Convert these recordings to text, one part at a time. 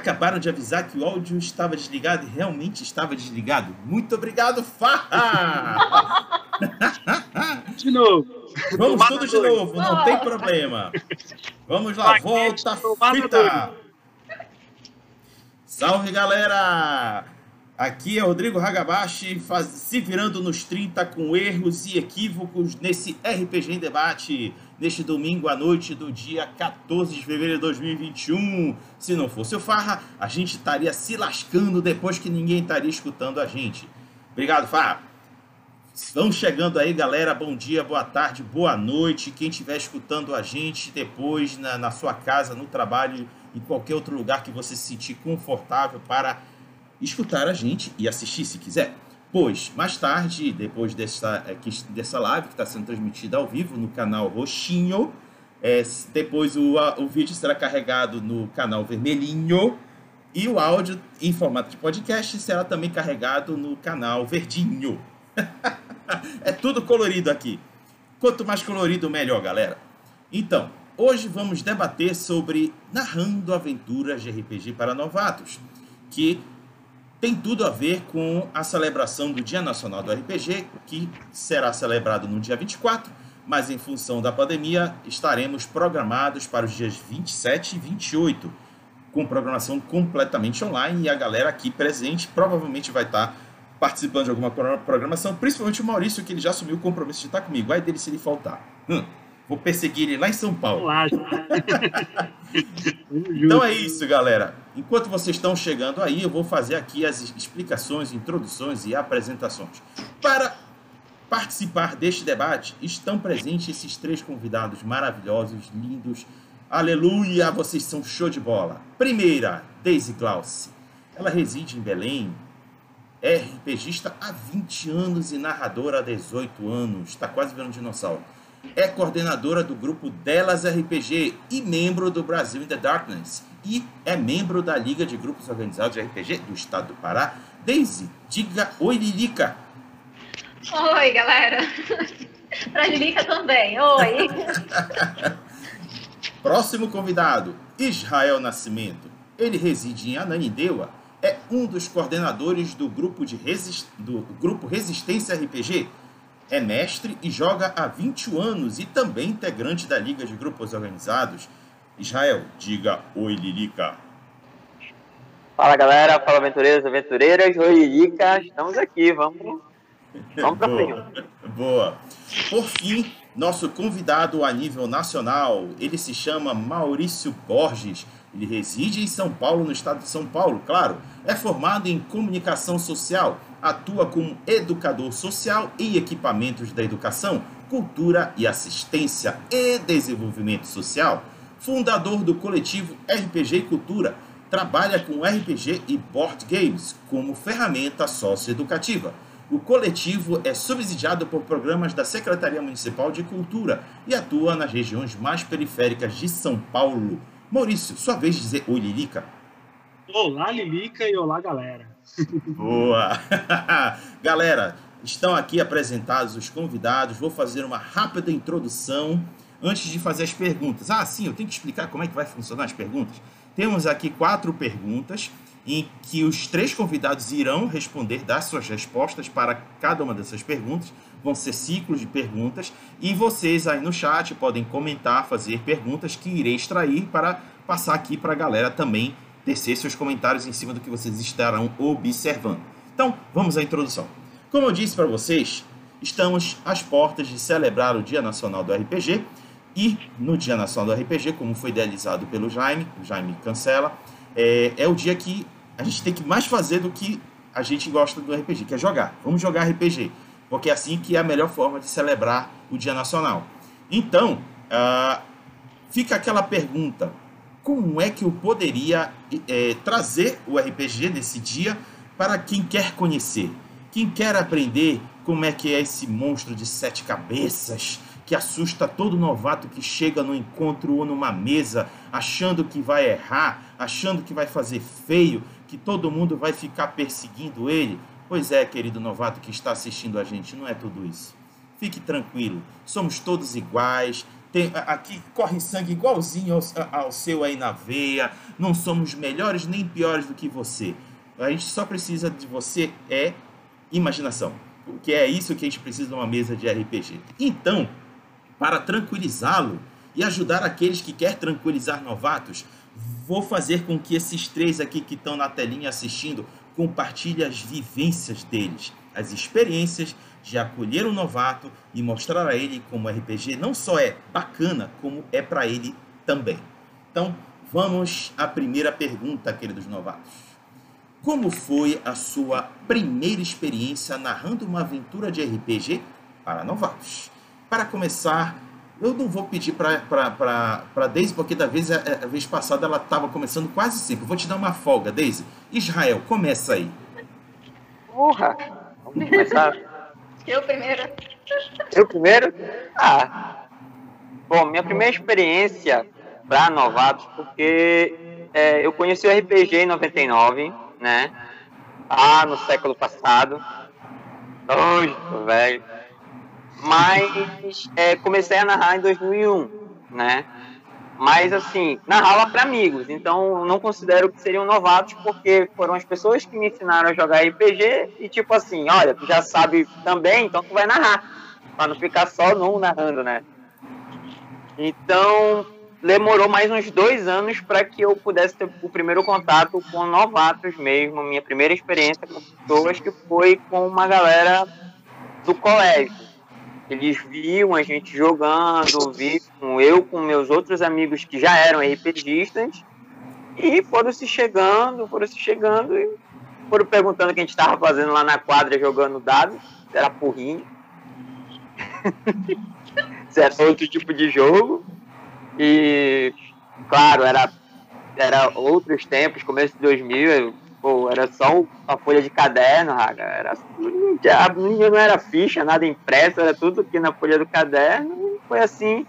acabaram de avisar que o áudio estava desligado e realmente estava desligado. Muito obrigado, Farra! De novo. Vamos tudo de novo, não tem problema. Vamos lá, volta a fita. Salve, galera! Aqui é Rodrigo Hagabashi, faz, se virando nos 30 com erros e equívocos nesse RPG em debate, neste domingo à noite do dia 14 de fevereiro de 2021. Se não fosse o Farra, a gente estaria se lascando depois que ninguém estaria escutando a gente. Obrigado, Farra. Vão chegando aí, galera. Bom dia, boa tarde, boa noite. Quem estiver escutando a gente depois na, na sua casa, no trabalho, em qualquer outro lugar que você se sentir confortável para escutar a gente e assistir se quiser. Pois, mais tarde, depois dessa, é, dessa live que está sendo transmitida ao vivo no canal Roxinho, é, depois o, o vídeo será carregado no canal Vermelhinho e o áudio em formato de podcast será também carregado no canal Verdinho. é tudo colorido aqui. Quanto mais colorido, melhor, galera. Então, hoje vamos debater sobre Narrando Aventuras de RPG para Novatos, que tem tudo a ver com a celebração do Dia Nacional do RPG, que será celebrado no dia 24, mas em função da pandemia estaremos programados para os dias 27 e 28, com programação completamente online e a galera aqui presente provavelmente vai estar participando de alguma programação, principalmente o Maurício, que ele já assumiu o compromisso de estar comigo. Vai dele se ele faltar. Hum. Vou perseguir ele lá em São Paulo. Então é isso, galera. Enquanto vocês estão chegando aí, eu vou fazer aqui as explicações, introduções e apresentações. Para participar deste debate, estão presentes esses três convidados maravilhosos, lindos. Aleluia, vocês são show de bola. Primeira, Daisy Klaus. Ela reside em Belém, é RPGista há 20 anos e narradora há 18 anos. Está quase virando dinossauro é coordenadora do grupo Delas RPG e membro do Brasil in the Darkness. E é membro da Liga de Grupos Organizados de RPG do Estado do Pará. Daisy, diga oi, Lilica. Oi, galera. Pra Lilica também, oi. Próximo convidado, Israel Nascimento. Ele reside em Ananindeua, é um dos coordenadores do grupo, de resist... do grupo Resistência RPG, é mestre e joga há 21 anos e também integrante da Liga de Grupos Organizados. Israel, diga oi, Lilica. Fala galera, fala aventureiros, aventureiras, oi Lilica, estamos aqui, vamos, vamos pra Boa. Boa. Por fim, nosso convidado a nível nacional, ele se chama Maurício Borges, ele reside em São Paulo, no estado de São Paulo, claro. É formado em comunicação social, atua como educador social em equipamentos da educação, cultura e assistência e desenvolvimento social. Fundador do coletivo RPG e Cultura, trabalha com RPG e board games como ferramenta socioeducativa. O coletivo é subsidiado por programas da Secretaria Municipal de Cultura e atua nas regiões mais periféricas de São Paulo. Maurício, sua vez de dizer oi, Lilica. Olá, Lilica, e olá, galera. Boa! galera, estão aqui apresentados os convidados. Vou fazer uma rápida introdução antes de fazer as perguntas. Ah, sim, eu tenho que explicar como é que vai funcionar as perguntas. Temos aqui quatro perguntas em que os três convidados irão responder, dar suas respostas para cada uma dessas perguntas. Vão ser ciclos de perguntas e vocês aí no chat podem comentar, fazer perguntas que irei extrair para passar aqui para a galera também tecer seus comentários em cima do que vocês estarão observando. Então, vamos à introdução. Como eu disse para vocês, estamos às portas de celebrar o Dia Nacional do RPG e no Dia Nacional do RPG, como foi idealizado pelo Jaime, o Jaime cancela, é, é o dia que a gente tem que mais fazer do que a gente gosta do RPG, que é jogar. Vamos jogar RPG porque é assim que é a melhor forma de celebrar o Dia Nacional. Então, uh, fica aquela pergunta: como é que eu poderia é, trazer o RPG nesse dia para quem quer conhecer, quem quer aprender como é que é esse monstro de sete cabeças que assusta todo novato que chega no encontro ou numa mesa achando que vai errar, achando que vai fazer feio, que todo mundo vai ficar perseguindo ele. Pois é, querido novato que está assistindo a gente, não é tudo isso. Fique tranquilo, somos todos iguais, tem, aqui corre sangue igualzinho ao, ao seu aí na veia. Não somos melhores nem piores do que você. A gente só precisa de você é imaginação. Porque é isso que a gente precisa numa mesa de RPG. Então, para tranquilizá-lo e ajudar aqueles que querem tranquilizar novatos, vou fazer com que esses três aqui que estão na telinha assistindo compartilhem as vivências deles, as experiências de acolher um novato e mostrar a ele como o RPG não só é bacana, como é para ele também. Então, vamos à primeira pergunta, queridos novatos. Como foi a sua primeira experiência narrando uma aventura de RPG para novatos? Para começar, eu não vou pedir para Daisy, porque da vez, a, a vez passada ela estava começando quase sempre. vou te dar uma folga, Daisy. Israel, começa aí. Porra! Vamos começar. Eu primeiro. Eu primeiro? Ah. Bom, minha primeira experiência para novatos, porque é, eu conheci o RPG em 99, né? Ah, no século passado. Hoje, velho. Mas é, comecei a narrar em 2001, né? Mas, assim, narrava para amigos. Então, não considero que seriam novatos, porque foram as pessoas que me ensinaram a jogar RPG. E, tipo assim, olha, tu já sabe também, então tu vai narrar. Pra não ficar só num narrando, né? Então, demorou mais uns dois anos para que eu pudesse ter o primeiro contato com novatos mesmo. Minha primeira experiência com pessoas que foi com uma galera do colégio. Eles viam a gente jogando, viam eu com meus outros amigos que já eram RPGistas e foram se chegando, foram se chegando e foram perguntando o que a gente estava fazendo lá na quadra jogando dados. Era porrinho. era outro tipo de jogo. E, claro, era, era outros tempos, começo de 2000, Pô, era só uma folha de caderno, Raga. Era, não era ficha, nada impresso, era tudo aqui na folha do caderno. Foi assim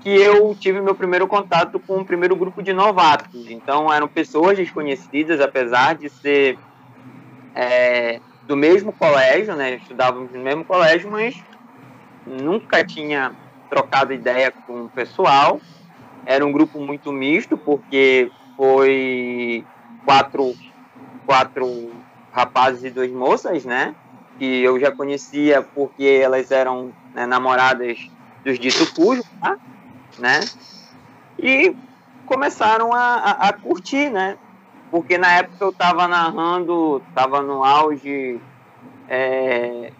que eu tive meu primeiro contato com o primeiro grupo de novatos. Então, eram pessoas desconhecidas, apesar de ser é, do mesmo colégio, né? Estudávamos no mesmo colégio, mas nunca tinha trocado ideia com o pessoal. Era um grupo muito misto, porque foi quatro quatro rapazes e duas moças, né? Que eu já conhecia porque elas eram né, namoradas dos dito cujo, tá? né? E começaram a, a, a, curtir, né? Porque na época eu tava narrando, tava no auge é,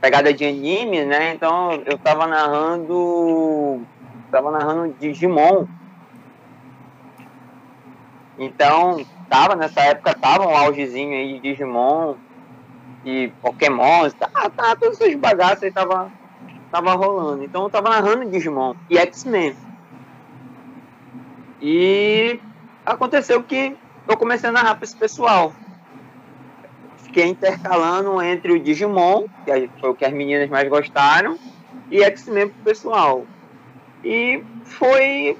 pegada de anime, né? Então eu tava narrando, tava narrando Digimon. Então tava nessa época, tava um augezinho aí de Digimon e Pokémon, tá, tá, todos esses bagaços aí tava, tava rolando. Então eu tava narrando Digimon e X-Men. E aconteceu que eu comecei a narrar esse pessoal. Fiquei intercalando entre o Digimon, que foi o que as meninas mais gostaram, e X-Men pro pessoal. E foi,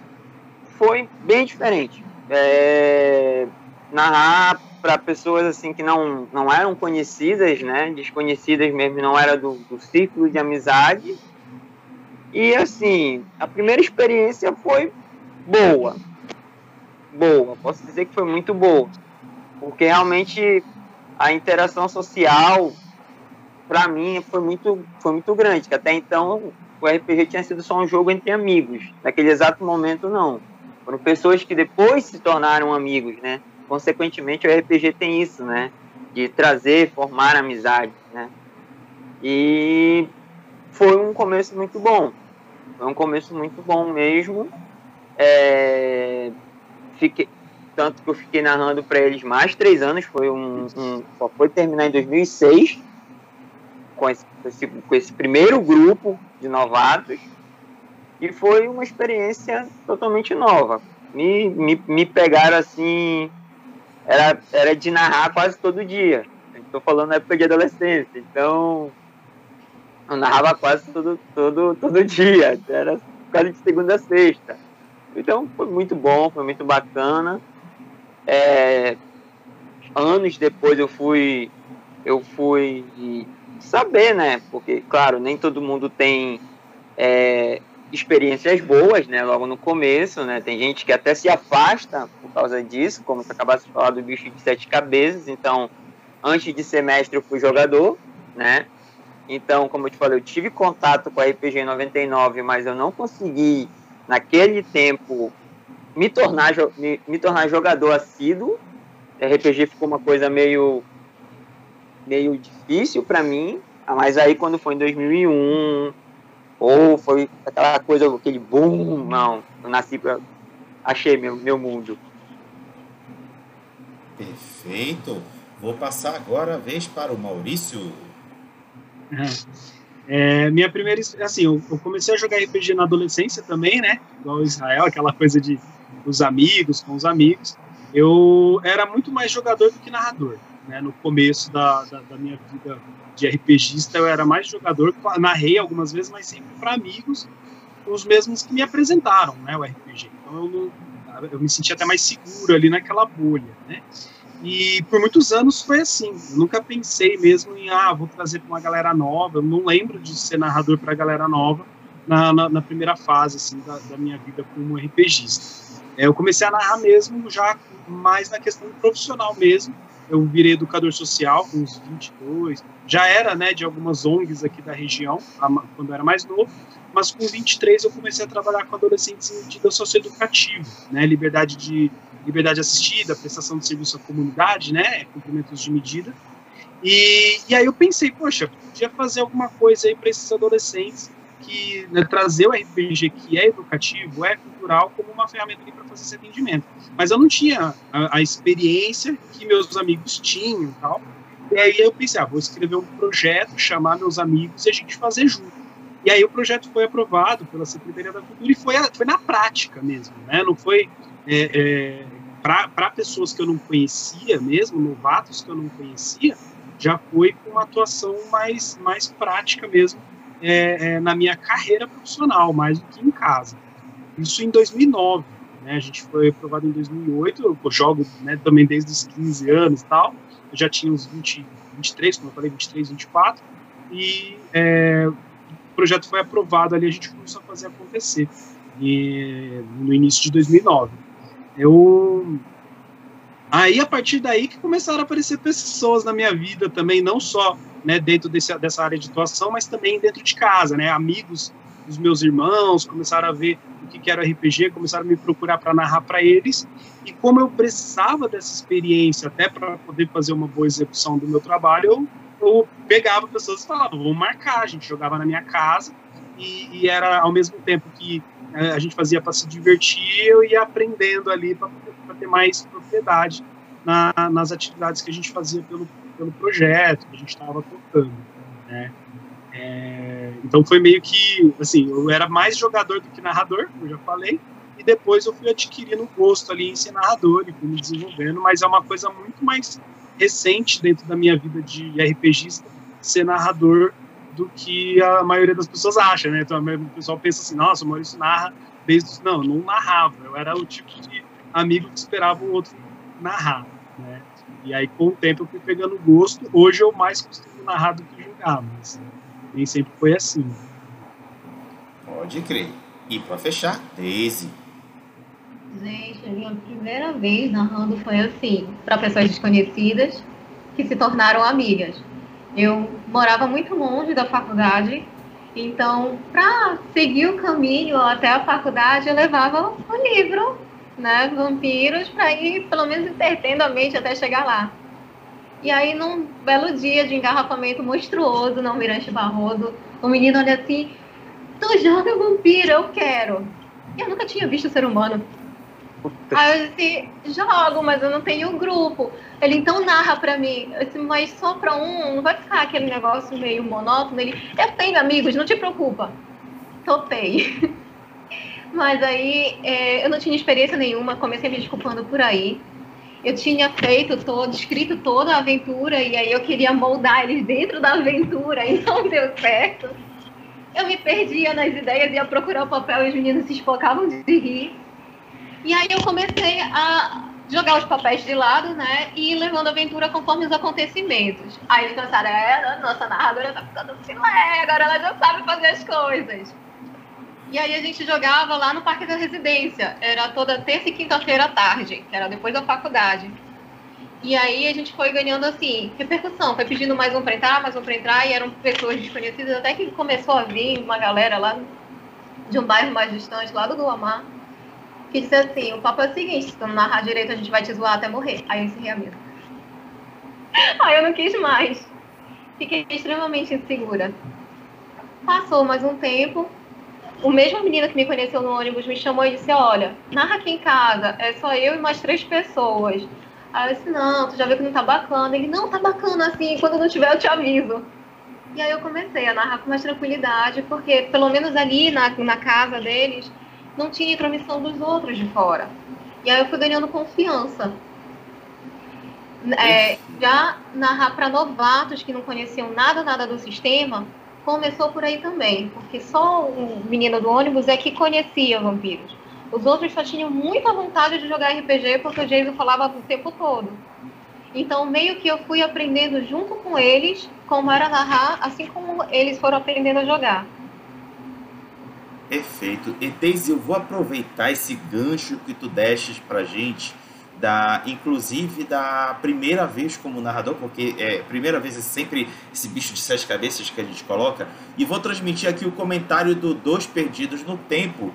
foi bem diferente. É, narrar para pessoas assim que não, não eram conhecidas, né? Desconhecidas mesmo, não era do, do círculo de amizade. E assim, a primeira experiência foi boa. Boa, posso dizer que foi muito boa. Porque realmente a interação social para mim foi muito foi muito grande, que até então o RPG tinha sido só um jogo entre amigos. Naquele exato momento não. Foram pessoas que depois se tornaram amigos, né? Consequentemente o RPG tem isso, né? De trazer, formar amizade, né? E foi um começo muito bom. Foi um começo muito bom mesmo. É, fiquei, tanto que eu fiquei narrando para eles mais três anos. Foi um, um, só foi terminar em 2006 com esse, com esse primeiro grupo de novatos e foi uma experiência totalmente nova. Me, me, me pegaram assim era, era de narrar quase todo dia. Estou falando na época de adolescência, então eu narrava quase todo, todo, todo dia, era quase de segunda a sexta. Então foi muito bom, foi muito bacana. É, anos depois eu fui eu fui saber, né? Porque, claro, nem todo mundo tem é, experiências boas, né, logo no começo, né, tem gente que até se afasta por causa disso, como você acabasse de falar do bicho de sete cabeças, então, antes de semestre eu fui jogador, né, então, como eu te falei, eu tive contato com a RPG 99, mas eu não consegui, naquele tempo, me tornar, me, me tornar jogador assíduo, RPG ficou uma coisa meio meio difícil para mim, mas aí quando foi em 2001, ou foi aquela coisa, aquele boom, não, eu nasci pra, achei meu, meu mundo. Perfeito. Vou passar agora a vez para o Maurício. É, minha primeira, assim, eu, eu, comecei a jogar RPG na adolescência também, né? Igual Israel, aquela coisa de os amigos, com os amigos. Eu era muito mais jogador do que narrador. Né? No começo da, da, da minha vida de RPGista, eu era mais jogador, narrei algumas vezes, mas sempre para amigos, os mesmos que me apresentaram né, o RPG. Então eu, eu me sentia até mais seguro ali naquela bolha. Né? E por muitos anos foi assim. Eu nunca pensei mesmo em, ah, vou trazer para uma galera nova. Eu não lembro de ser narrador para galera nova na, na, na, primeira fase assim, da, da minha vida como RPGista. É, eu comecei a narrar mesmo já mais na questão profissional mesmo. Eu virei educador social com uns 22. Já era, né, de algumas ONGs aqui da região, quando eu era mais novo. Mas com 23 eu comecei a trabalhar com adolescentes em medida socioeducativa, né, liberdade de liberdade assistida, prestação de serviço à comunidade, né, cumprimentos de medida. E, e aí eu pensei, poxa, podia fazer alguma coisa aí para esses adolescentes que né, trazer o RPG que é educativo, é cultural, como uma ferramenta para fazer esse atendimento. Mas eu não tinha a, a, experiência que meus amigos tinham tal. E aí eu pensei, ah, vou escrever um projeto, chamar meus amigos e a gente fazer junto. E aí o projeto foi aprovado pela Secretaria da Cultura e foi, foi na prática mesmo, né? Não foi é, é, para pessoas que eu não conhecia mesmo, novatos que eu não conhecia, já foi com uma atuação mais, mais prática mesmo é, é, na minha carreira profissional, mais do que em casa. Isso em 2009. Né? A gente foi aprovado em 2008. Eu jogo né, também desde os 15 anos e tal. Eu já tinha uns 20, 23, como eu falei, 23, 24. E é, o projeto foi aprovado ali, a gente começou a fazer acontecer. E, no início de 2009. Eu Aí, a partir daí, que começaram a aparecer pessoas na minha vida também, não só né, dentro desse, dessa área de atuação, mas também dentro de casa, né, amigos dos meus irmãos começaram a ver o que, era RPG, começaram a me procurar para narrar para eles, e como eu precisava dessa experiência até para poder fazer uma boa execução do meu trabalho, eu, eu pegava pessoas e falava, vamos marcar, a gente jogava na minha casa, e, e era ao mesmo tempo que é, a gente fazia para se divertir, eu ia aprendendo ali para ter mais propriedade na, nas atividades que a gente fazia pelo, pelo projeto que a gente estava tocando. Né? É, então foi meio que, assim, eu era mais jogador do que narrador, como eu já falei, e depois eu fui adquirindo gosto ali em ser narrador e fui me desenvolvendo, mas é uma coisa muito mais recente dentro da minha vida de RPGista ser narrador do que a maioria das pessoas acha, né? Então o pessoal pensa assim, nossa, o Maurício narra desde... Não, não narrava, eu era o tipo de amigo que esperava o outro narrar, né? E aí, com o tempo, eu fui pegando gosto. Hoje eu mais costumo narrar do que jogar, mas nem sempre foi assim. Pode crer. E para fechar, Daisy. Gente, a minha primeira vez narrando foi assim, para pessoas desconhecidas que se tornaram amigas. Eu morava muito longe da faculdade, então, para seguir o caminho até a faculdade, eu levava o livro né, vampiros para ir pelo menos entretendo a mente até chegar lá. E aí, num belo dia de engarrafamento monstruoso no Almirante Barroso, o menino olha assim: Tu joga vampiro, eu quero. E eu nunca tinha visto ser humano. Aí eu disse: Jogo, mas eu não tenho grupo. Ele então narra para mim. Eu disse: Mas só para um, não vai ficar aquele negócio meio monótono? Ele: Eu tenho amigos, não te preocupa. Topei. Mas aí é, eu não tinha experiência nenhuma, comecei me desculpando por aí. Eu tinha feito todo, escrito toda a aventura e aí eu queria moldar eles dentro da aventura e não deu certo. Eu me perdia nas ideias, ia procurar o papel e os meninos se esfocavam de rir. E aí eu comecei a jogar os papéis de lado, né? E ir levando a aventura conforme os acontecimentos. Aí eles pensaram, é, nossa narradora tá ficando filé, agora ela já sabe fazer as coisas. E aí a gente jogava lá no Parque da Residência. Era toda terça e quinta-feira à tarde, que era depois da faculdade. E aí a gente foi ganhando assim, repercussão, foi pedindo mais um para entrar, mais um para entrar, e eram pessoas desconhecidas, até que começou a vir uma galera lá de um bairro mais distante, lá do Guamá, que disse assim, o papo é o seguinte, se tu não narrar direito, a gente vai te zoar até morrer. Aí eu encerrei a mesa. Aí eu não quis mais. Fiquei extremamente insegura. Passou mais um tempo, o mesmo menino que me conheceu no ônibus me chamou e disse, olha, narra aqui em casa, é só eu e mais três pessoas. Aí eu disse, não, tu já viu que não tá bacana. Ele, não, tá bacana assim, quando não tiver eu te aviso. E aí eu comecei a narrar com mais tranquilidade, porque pelo menos ali na, na casa deles não tinha intromissão dos outros de fora. E aí eu fui ganhando confiança. É, já narrar para novatos que não conheciam nada, nada do sistema, começou por aí também, porque só o menino do ônibus é que conhecia vampiros. Os outros só tinham muita vontade de jogar RPG porque o Jason falava o tempo todo. Então, meio que eu fui aprendendo junto com eles como era narrar, assim como eles foram aprendendo a jogar. Perfeito. E Daisy, eu vou aproveitar esse gancho que tu destes pra gente, da, inclusive da primeira vez como narrador, porque é, primeira vez é sempre esse bicho de sete cabeças que a gente coloca, e vou transmitir aqui o comentário do Dois Perdidos no Tempo,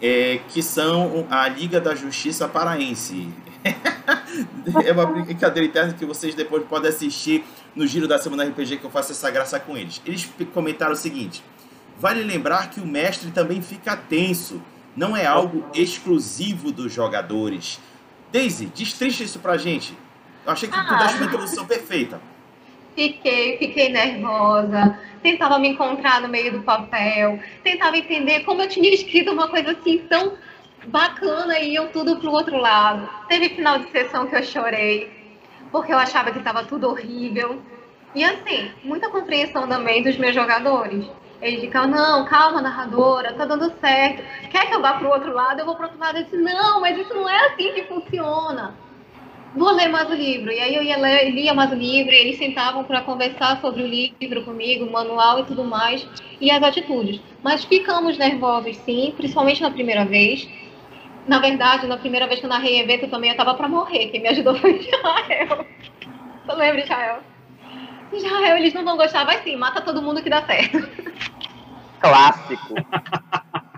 é, que são a Liga da Justiça Paraense. é uma brincadeira interna que vocês depois podem assistir no Giro da Semana RPG que eu faço essa graça com eles. Eles comentaram o seguinte: vale lembrar que o mestre também fica tenso, não é algo exclusivo dos jogadores. Daisy, destrincha isso pra gente. Eu achei que ah. tu deste uma introdução perfeita. Fiquei, fiquei nervosa, tentava me encontrar no meio do papel, tentava entender como eu tinha escrito uma coisa assim tão bacana e iam tudo pro outro lado. Teve final de sessão que eu chorei, porque eu achava que estava tudo horrível. E assim, muita compreensão também dos meus jogadores. Eles ficam, não, calma, narradora, tá dando certo. Quer que eu vá pro outro lado? Eu vou pro outro lado. Eu disse, não, mas isso não é assim que funciona vou ler mais o livro. E aí eu ia ler, lia mais o livro, e eles sentavam para conversar sobre o livro comigo, o manual e tudo mais, e as atitudes. Mas ficamos nervosos, sim, principalmente na primeira vez. Na verdade, na primeira vez que eu narrei evento também eu estava para morrer. Quem me ajudou foi Israel. Tu lembra, Israel? Israel, eles não vão gostar, vai sim, mata todo mundo que dá certo. Clássico.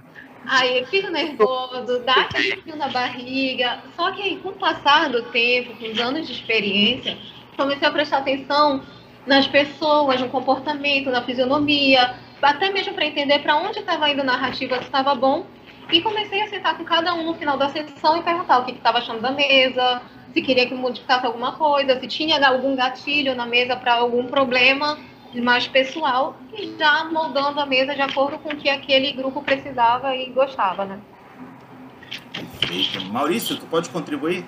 Aí fica nervoso, dá aquele frio na barriga. Só que aí, com o passar do tempo, com os anos de experiência, comecei a prestar atenção nas pessoas, no comportamento, na fisionomia, até mesmo para entender para onde estava indo a narrativa, se estava bom. E comecei a sentar com cada um no final da sessão e perguntar o que estava achando da mesa, se queria que modificasse alguma coisa, se tinha algum gatilho na mesa para algum problema mais pessoal e já moldando a mesa de acordo com o que aquele grupo precisava e gostava, né? Perfeito. Maurício, tu pode contribuir?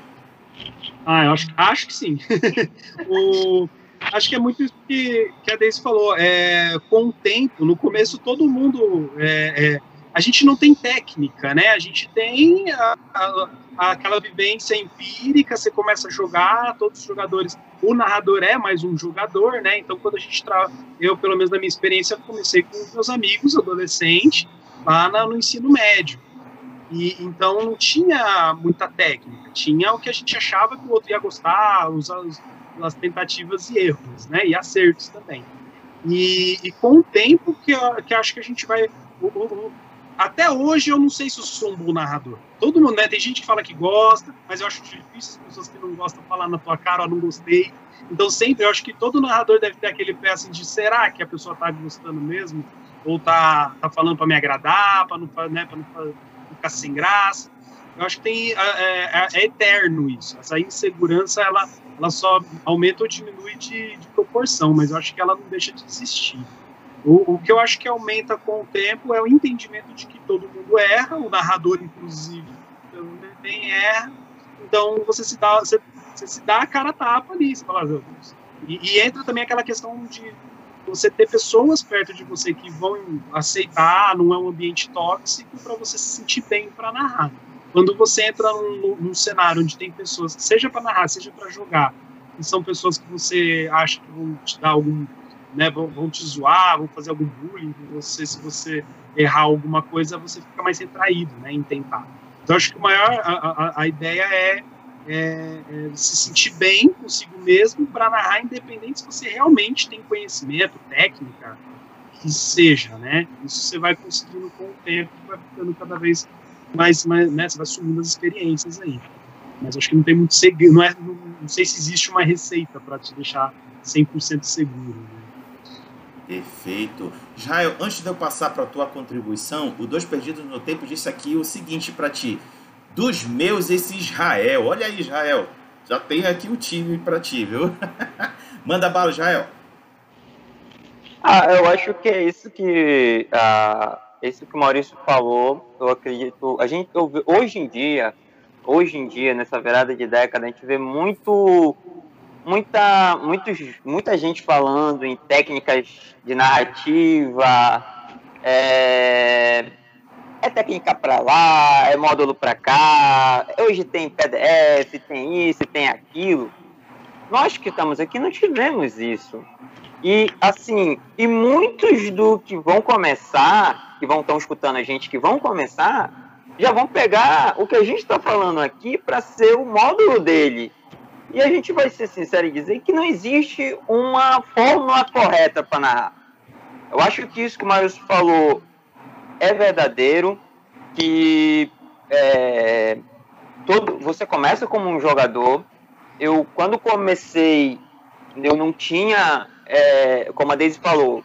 Ah, eu acho, acho que sim. o, acho que é muito isso que, que a Deise falou. É, com o tempo, no começo todo mundo. É, é, a gente não tem técnica, né? A gente tem a, a, aquela vivência empírica, você começa a jogar, todos os jogadores, o narrador é mais um jogador, né? Então, quando a gente tra... eu, pelo menos na minha experiência, comecei com meus amigos adolescentes lá no ensino médio. E então não tinha muita técnica, tinha o que a gente achava que o outro ia gostar, os, as tentativas e erros, né? E acertos também. E, e com o tempo que, que acho que a gente vai até hoje eu não sei se eu sou um bom narrador. Todo mundo, né? Tem gente que fala que gosta, mas eu acho difícil as pessoas que não gostam falar na tua cara, ó, não gostei. Então sempre eu acho que todo narrador deve ter aquele pé assim de será que a pessoa tá gostando mesmo? Ou tá, tá falando para me agradar, para não, né, pra não ficar sem graça. Eu acho que tem, é, é, é, eterno isso. Essa insegurança, ela, ela só aumenta ou diminui de, de proporção, mas eu acho que ela não deixa de existir. O, o, que eu acho que aumenta com o tempo é o entendimento de que todo mundo erra, o narrador, inclusive, também erra. Então você se dá, você, você se dá a cara tapa ali, você fala, meu Deus. E, e, entra também aquela questão de você ter pessoas perto de você que vão aceitar, não é um ambiente tóxico, para você se sentir bem para narrar. Quando você entra num, num cenário onde tem pessoas, seja para narrar, seja para jogar, que são pessoas que você acha que vão te dar algum né, vão, vão te zoar, vão fazer algum bullying com você, se você errar alguma coisa, você fica mais retraído, né, em tentar. Então, acho que o maior, a, a, a ideia é, é, é, se sentir bem consigo mesmo para narrar, independente se você realmente tem conhecimento, técnica, que seja, né? Isso você vai conseguindo com o tempo, vai ficando cada vez mais, mais né? Você vai sumindo as experiências aí. Mas acho que não tem muito segredo, não, é, não, não sei se existe uma receita para te deixar 100% seguro. Né? Perfeito. Israel, antes de eu passar para a tua contribuição, o Dois Perdidos no Tempo disse aqui o seguinte para ti. Dos meus, esse Israel. Olha aí, Israel. Já tem aqui o time para ti, viu? Manda bala, Israel. Ah, eu acho que é isso que ah, isso que o Maurício falou. Eu acredito. A gente hoje em dia, hoje em dia nessa virada de década, a gente vê muito muita, muitos, muita gente falando em técnicas de narrativa, é, é técnica para lá, é módulo para cá, hoje tem PDF, tem isso, tem aquilo. Nós que estamos aqui não tivemos isso. E assim, e muitos do que vão começar, que vão estar escutando a gente, que vão começar, já vão pegar o que a gente está falando aqui para ser o módulo dele. E a gente vai ser sincero e dizer que não existe uma fórmula correta para narrar. Eu acho que isso que o Marius falou é verdadeiro, que é, todo, você começa como um jogador. Eu, quando comecei, eu não tinha, é, como a Daisy falou,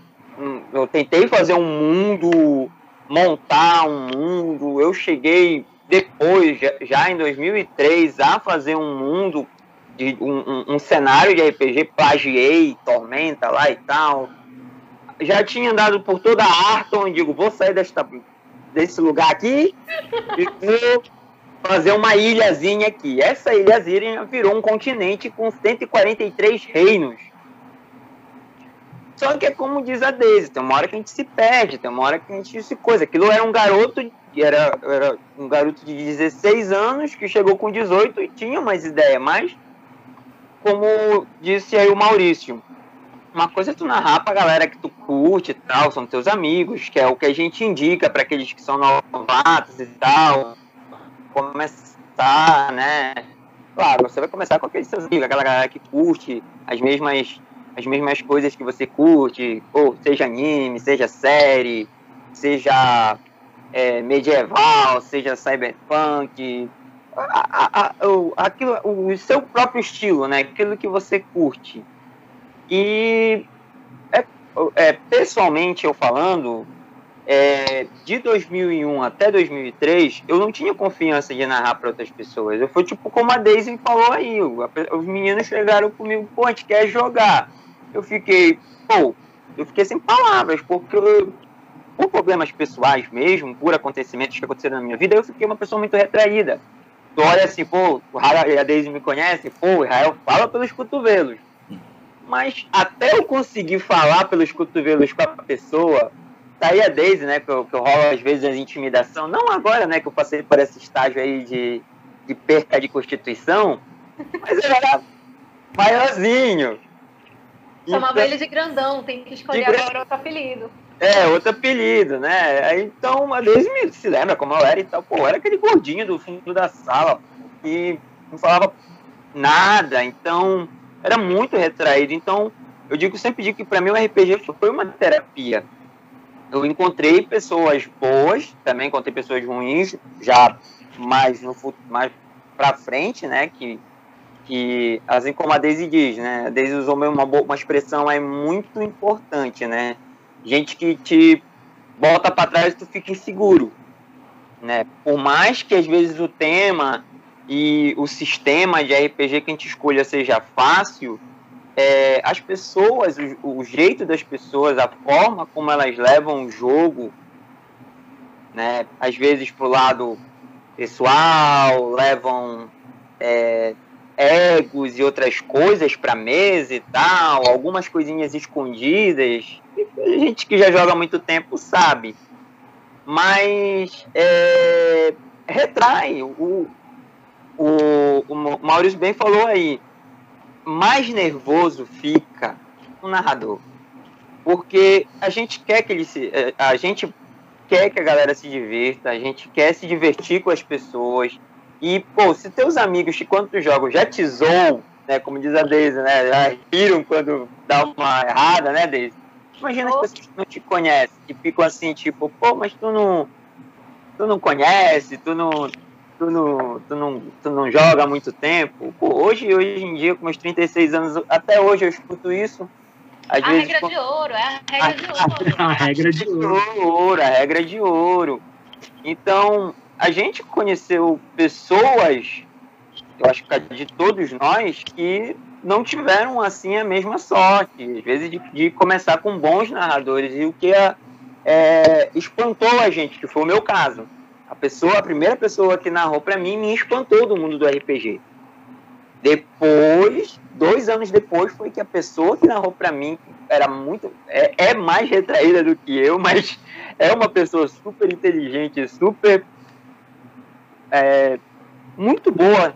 eu tentei fazer um mundo, montar um mundo. Eu cheguei depois, já em 2003, a fazer um mundo de um, um, um, cenário de RPG, plagiei, Tormenta lá e tal. Já tinha andado por toda a Arton e digo, vou sair desta, desse lugar aqui e vou fazer uma ilhazinha aqui. Essa ilhazinha virou um continente com 143 reinos. Só que é como diz a Daisy, tem uma hora que a gente se perde, tem uma hora que a gente se coisa. Aquilo era um garoto, era, era um garoto de 16 anos que chegou com 18 e tinha umas ideias, mas como disse aí o Maurício, uma coisa é tu narrar pra galera que tu curte e tal, são teus amigos, que é o que a gente indica para aqueles que são novatos e tal, começar, né? Claro, você vai começar com aqueles seus amigos, aquela galera que curte as mesmas, as mesmas coisas que você curte, ou seja anime, seja série, seja é, medieval, seja cyberpunk, a, a, o, aquilo, o seu próprio estilo, né? Aquilo que você curte. E é, é, pessoalmente eu falando, é, de 2001 até 2003, eu não tinha confiança de narrar para outras pessoas. Eu fui tipo como a Daisy falou aí, os meninos chegaram comigo, pô, a gente quer jogar. Eu fiquei, pô, eu fiquei sem palavras, porque por problemas pessoais mesmo, por acontecimentos que aconteceram na minha vida, eu fiquei uma pessoa muito retraída tu olha assim, pô, o a Daisy me conhece, pô, o Israel fala pelos cotovelos. Mas até eu conseguir falar pelos cotovelos com a pessoa, tá aí a Daisy, né, que, que rola às vezes a intimidação, não agora, né, que eu passei por esse estágio aí de, de perca de constituição, mas eu era maiorzinho. Chamava então, ele de grandão, tem que escolher agora outro apelido. É, outro apelido, né? Então, Daisy me se lembra como eu era e tal. Pô, eu era aquele gordinho do fundo da sala e não falava nada, então era muito retraído. Então, eu digo sempre digo que para mim o RPG foi uma terapia. Eu encontrei pessoas boas, também encontrei pessoas ruins, já mais no mais para frente, né? Que, que assim como a Daisy diz, né? A Daisy usou uma, uma expressão aí muito importante, né? Gente que te bota para trás e tu fica inseguro, né? Por mais que às vezes o tema e o sistema de RPG que a gente escolha seja fácil, é, as pessoas, o, o, jeito das pessoas, a forma como elas levam o jogo, né? Às vezes pro lado pessoal, levam é, egos e outras coisas para mesa e tal, algumas coisinhas escondidas gente que já joga há muito tempo sabe. Mas é, retrai. O, o, o Maurício bem falou aí. Mais nervoso fica o narrador. porque a gente quer que ele se, é, a gente quer que a galera se divirta, a gente quer se divertir com as pessoas. E, pô, se teus amigos que quando tu joga já te zoam, né, como diz a Daisy, né, já riram quando dá uma errada, né, Daisy? Imagina as pessoas que não te conhecem, que ficam assim, tipo, pô, mas tu não, tu não conhece, tu não, tu não, tu não, tu não joga há muito tempo. Pô, hoje, hoje em dia, com meus 36 anos, até hoje eu escuto isso. Às a vezes, regra de ouro, é a regra de ouro. A, regra de ouro. A regra de ouro. Então, a gente conheceu pessoas, eu acho que de todos nós, que não tiveram assim a mesma sorte, às vezes de, de começar com bons narradores e o que é, é, espantou a gente, que foi o meu caso. A pessoa, a primeira pessoa que narrou para mim me espantou do mundo do RPG. Depois, dois anos depois, foi que a pessoa que narrou para mim era muito é, é mais retraída do que eu, mas é uma pessoa super inteligente, super é, muito boa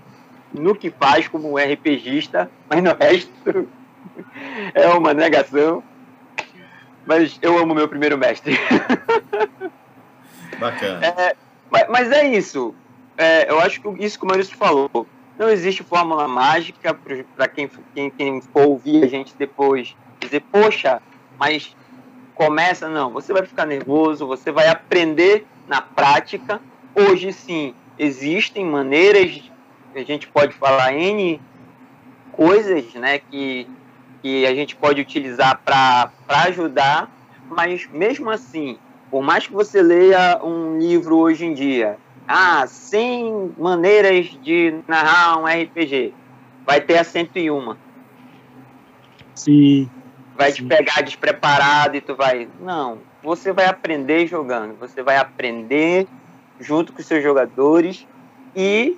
no que faz como RPGista, mas no resto é uma negação. Mas eu amo meu primeiro mestre. Bacana. É, mas, mas, é isso. É, eu acho que isso que o Maurício falou. Não existe fórmula mágica para quem, quem, quem for ouvir a gente depois dizer, poxa, mas começa, não. Você vai ficar nervoso, você vai aprender na prática. Hoje sim, existem maneiras a gente pode falar N coisas né, que, que a gente pode utilizar para ajudar, mas mesmo assim, por mais que você leia um livro hoje em dia, ah, 100 maneiras de narrar um RPG, vai ter a 101. Sim. Vai sim. te pegar despreparado e tu vai. Não, você vai aprender jogando, você vai aprender junto com os seus jogadores e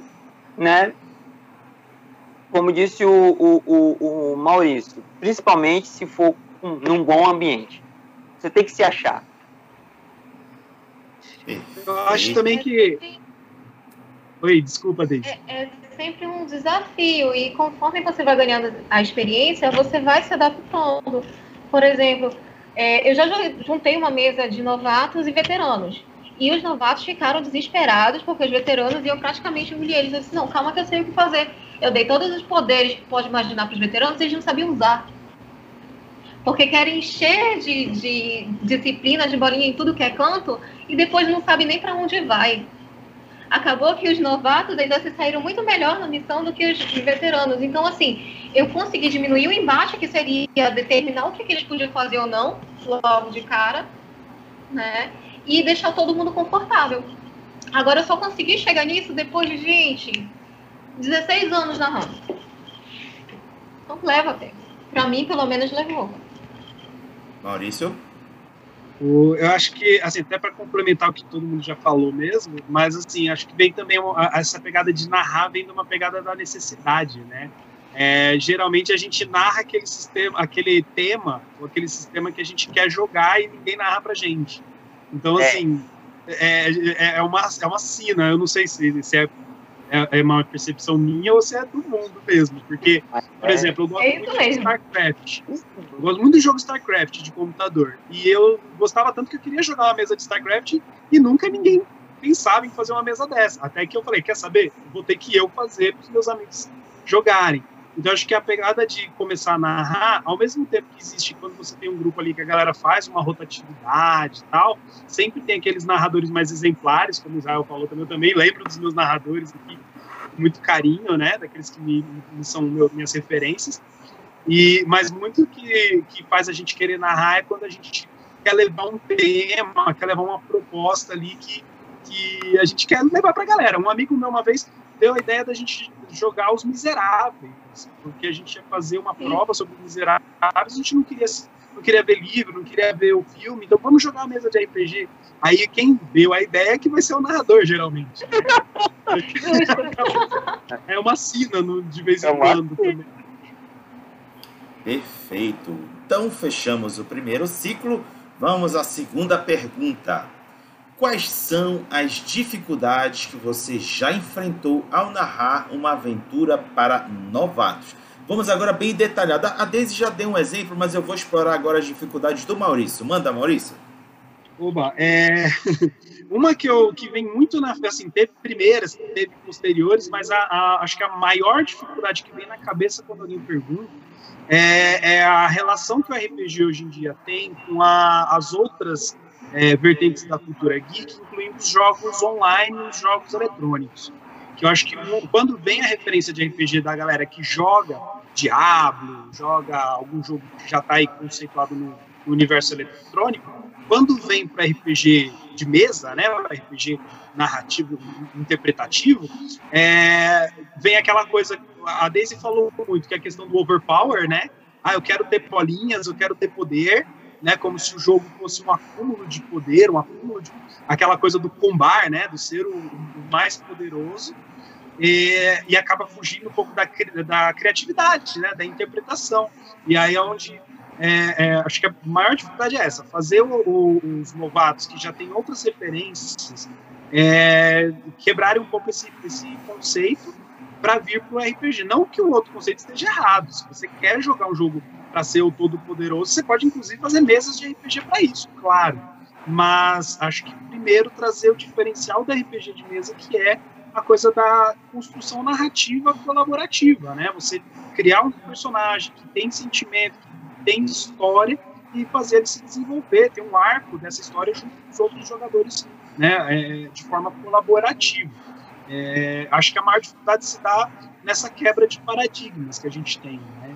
né? Como disse o, o, o, o Maurício, principalmente se for um, num bom ambiente. Você tem que se achar. Eu acho também que. Oi, desculpa, Deise. É, é sempre um desafio e conforme você vai ganhando a experiência, você vai se adaptando. Por exemplo, é, eu já juntei uma mesa de novatos e veteranos. E os novatos ficaram desesperados porque os veteranos iam praticamente engolir eles. Eu disse, não, calma que eu sei o que fazer. Eu dei todos os poderes que pode imaginar para os veteranos eles não sabiam usar. Porque querem encher de, de disciplina, de bolinha em tudo que é canto e depois não sabem nem para onde vai. Acabou que os novatos ainda se saíram muito melhor na missão do que os veteranos. Então, assim, eu consegui diminuir o embate, que seria determinar o que, que eles podiam fazer ou não, logo de cara, né? E deixar todo mundo confortável. Agora eu só consegui chegar nisso depois de, gente, 16 anos narrando. Então leva tempo. Pra mim, pelo menos, levou. Maurício? eu acho que, assim, até para complementar o que todo mundo já falou mesmo, mas, assim, acho que vem também uma, essa pegada de narrar, vem de uma pegada da necessidade, né? É, geralmente a gente narra aquele sistema, aquele tema, ou aquele sistema que a gente quer jogar e ninguém narra pra gente. Então, é. assim, é, é, é, uma, é uma sina. Eu não sei se, se é, é, é uma percepção minha ou se é do mundo mesmo. Porque, por exemplo, eu gosto muito de StarCraft. Eu gosto muito do jogo StarCraft de computador. E eu gostava tanto que eu queria jogar uma mesa de StarCraft e nunca ninguém pensava em fazer uma mesa dessa. Até que eu falei, quer saber? Vou ter que eu fazer para os meus amigos jogarem. Então, acho que a pegada de começar a narrar, ao mesmo tempo que existe quando você tem um grupo ali que a galera faz uma rotatividade e tal, sempre tem aqueles narradores mais exemplares, como o Israel falou também. Eu também lembro dos meus narradores aqui, muito carinho, né? Daqueles que me, me são meu, minhas referências. E, mas muito que, que faz a gente querer narrar é quando a gente quer levar um tema, quer levar uma proposta ali que, que a gente quer levar para a galera. Um amigo meu uma vez deu a ideia da gente jogar os miseráveis, porque a gente ia fazer uma prova sobre os miseráveis, a gente não queria, não queria ver livro, não queria ver o filme, então vamos jogar a mesa de RPG. Aí quem deu a ideia é que vai ser o narrador, geralmente. Né? é uma sina no, de vez em é quando também. Perfeito. Então fechamos o primeiro ciclo. Vamos à segunda pergunta. Quais são as dificuldades que você já enfrentou ao narrar uma aventura para novatos? Vamos agora bem detalhado. A Deise já deu um exemplo, mas eu vou explorar agora as dificuldades do Maurício. Manda, Maurício. Oba, é... uma que, eu, que vem muito na. Assim, teve primeiras, teve posteriores, mas a, a, acho que a maior dificuldade que vem na cabeça quando alguém pergunta é, é a relação que o RPG hoje em dia tem com a, as outras é, vertentes da cultura geek, incluindo os jogos online e os jogos eletrônicos. Que eu acho que quando vem a referência de RPG da galera que joga Diablo, joga algum jogo que já está aí conceituado no, no universo eletrônico, quando vem para RPG de mesa, né, para RPG narrativo, interpretativo, é, vem aquela coisa, a Daisy falou muito, que é a questão do overpower, né, ah, eu quero ter bolinhas, eu quero ter poder, né, como se o jogo fosse um acúmulo de poder, um acúmulo de aquela coisa do combar, né, do ser o, o mais poderoso, e, e, acaba fugindo um pouco da, da criatividade, né, da interpretação. E aí é onde é, é, acho que a maior dificuldade é essa, fazer o, o, os novatos que já têm outras referências é, quebrarem um pouco esse, esse conceito para vir para o RPG. Não que o outro conceito esteja errado. Se você quer jogar um jogo para ser o todo poderoso, você pode inclusive fazer mesas de RPG para isso, claro. Mas acho que primeiro trazer o diferencial da RPG de mesa, que é a coisa da construção narrativa colaborativa, né? Você criar um personagem que tem sentimento, tem história e fazer ele se desenvolver, ter um arco dessa história junto com os outros jogadores, né, é, de forma colaborativa. É, acho que a maior dificuldade se dá nessa quebra de paradigmas que a gente tem, né,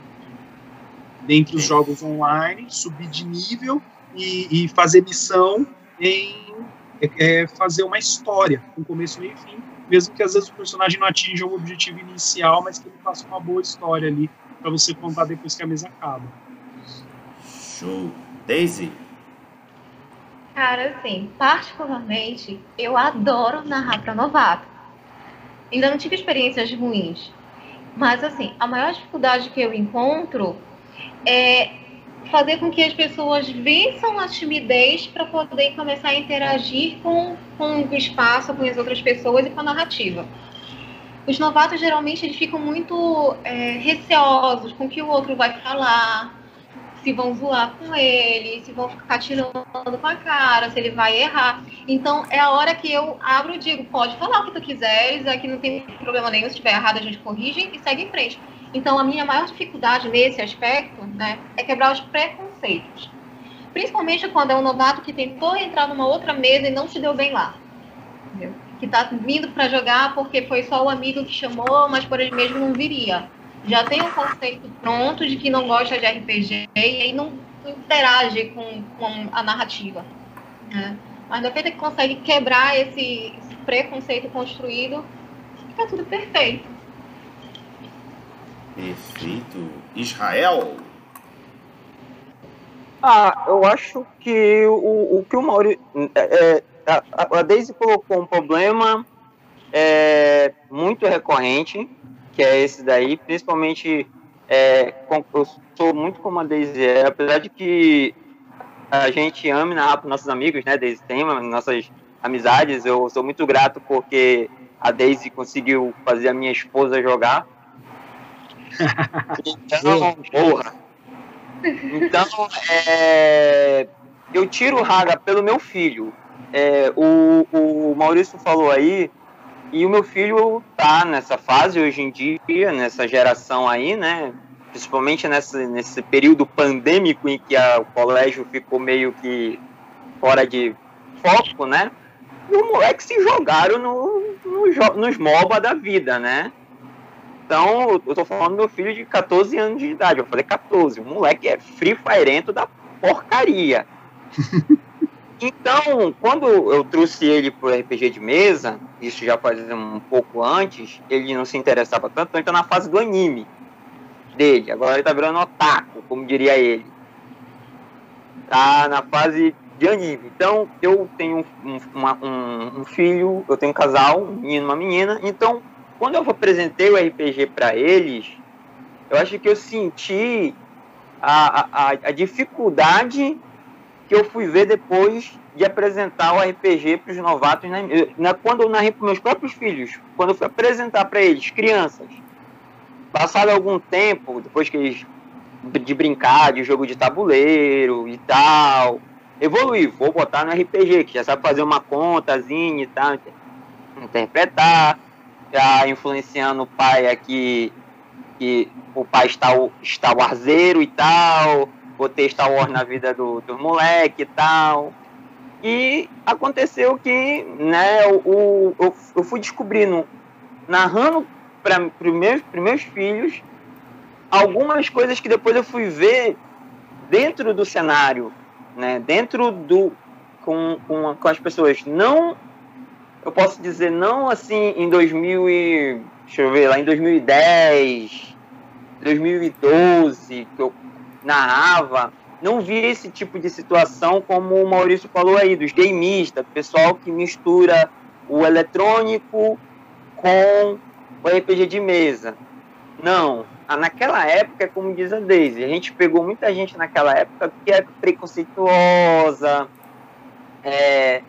dentre os jogos online, subir de nível e, e fazer missão em é, é, fazer uma história, com começo, meio e fim, mesmo que às vezes o personagem não atinja o objetivo inicial, mas que ele faça uma boa história ali para você contar depois que a mesa acaba. Show. Daisy? Cara, assim, particularmente, eu adoro narrar para novato. Ainda não tive experiências ruins. Mas, assim, a maior dificuldade que eu encontro é fazer com que as pessoas vençam a timidez para poder começar a interagir com, com o espaço, com as outras pessoas e com a narrativa. Os novatos, geralmente, eles ficam muito é, receosos com o que o outro vai falar, se vão zoar com ele, se vão ficar tirando com a cara, se ele vai errar. Então é a hora que eu abro e digo, pode falar o que tu quiseres, aqui não tem problema nenhum, se estiver errado a gente corrige e segue em frente. Então a minha maior dificuldade nesse aspecto, né, é quebrar os preconceitos. Principalmente quando é um novato que tentou entrar numa outra mesa e não se deu bem lá. Entendeu? Que está vindo para jogar porque foi só o amigo que chamou, mas por ele mesmo não viria já tem um conceito pronto de que não gosta de RPG e aí não interage com, com a narrativa. Né? Mas depois que consegue quebrar esse, esse preconceito construído, fica tudo perfeito. Perfeito. Israel? Ah, eu acho que o, o que o Maurício. É, é, a, a Daisy colocou um problema é, muito recorrente, que é esse daí, principalmente é, eu sou muito como a Daisy é, apesar de que a gente ame na nossos amigos, né, Daisy tem nossas amizades, eu sou muito grato porque a Daisy conseguiu fazer a minha esposa jogar. Então, porra. Então, é, eu tiro o Raga pelo meu filho. É, o, o Maurício falou aí e o meu filho tá nessa fase hoje em dia, nessa geração aí, né? Principalmente nessa, nesse período pandêmico em que a, o colégio ficou meio que fora de foco, né? Os moleques se jogaram no, no, nos MOBA da vida, né? Então, eu tô falando do meu filho de 14 anos de idade. Eu falei 14. O moleque é free firento da porcaria. Então, quando eu trouxe ele pro RPG de mesa, isso já faz um pouco antes, ele não se interessava tanto, então na fase do anime dele. Agora ele tá virando otaku, como diria ele. Tá na fase de anime. Então, eu tenho um, uma, um, um filho, eu tenho um casal, um menino e uma menina. Então, quando eu apresentei o RPG para eles, eu acho que eu senti a, a, a dificuldade que eu fui ver depois de apresentar o RPG para os novatos, né? quando eu narrei para meus próprios filhos, quando eu fui apresentar para eles, crianças, passado algum tempo, depois que eles de brincar de jogo de tabuleiro e tal, evoluir, vou botar no RPG, que já sabe fazer uma contazinha e tal, interpretar, já influenciando o pai aqui, que o pai está está warzeiro e tal, botei Star Wars na vida do, do moleque e tal. E aconteceu que, né, o, eu, eu fui descobrindo, narrando para os meus, meus filhos, algumas coisas que depois eu fui ver dentro do cenário, né, dentro do. com, com, com as pessoas. Não, eu posso dizer, não assim em 2000 e. Deixa eu ver, lá em 2010, 2012, que eu narrava, não vi esse tipo de situação como o Maurício falou aí, dos gameistas, pessoal que mistura o eletrônico com o RPG de mesa. Não. Naquela época, como diz a Daisy, a gente pegou muita gente naquela época que era preconceituosa. É,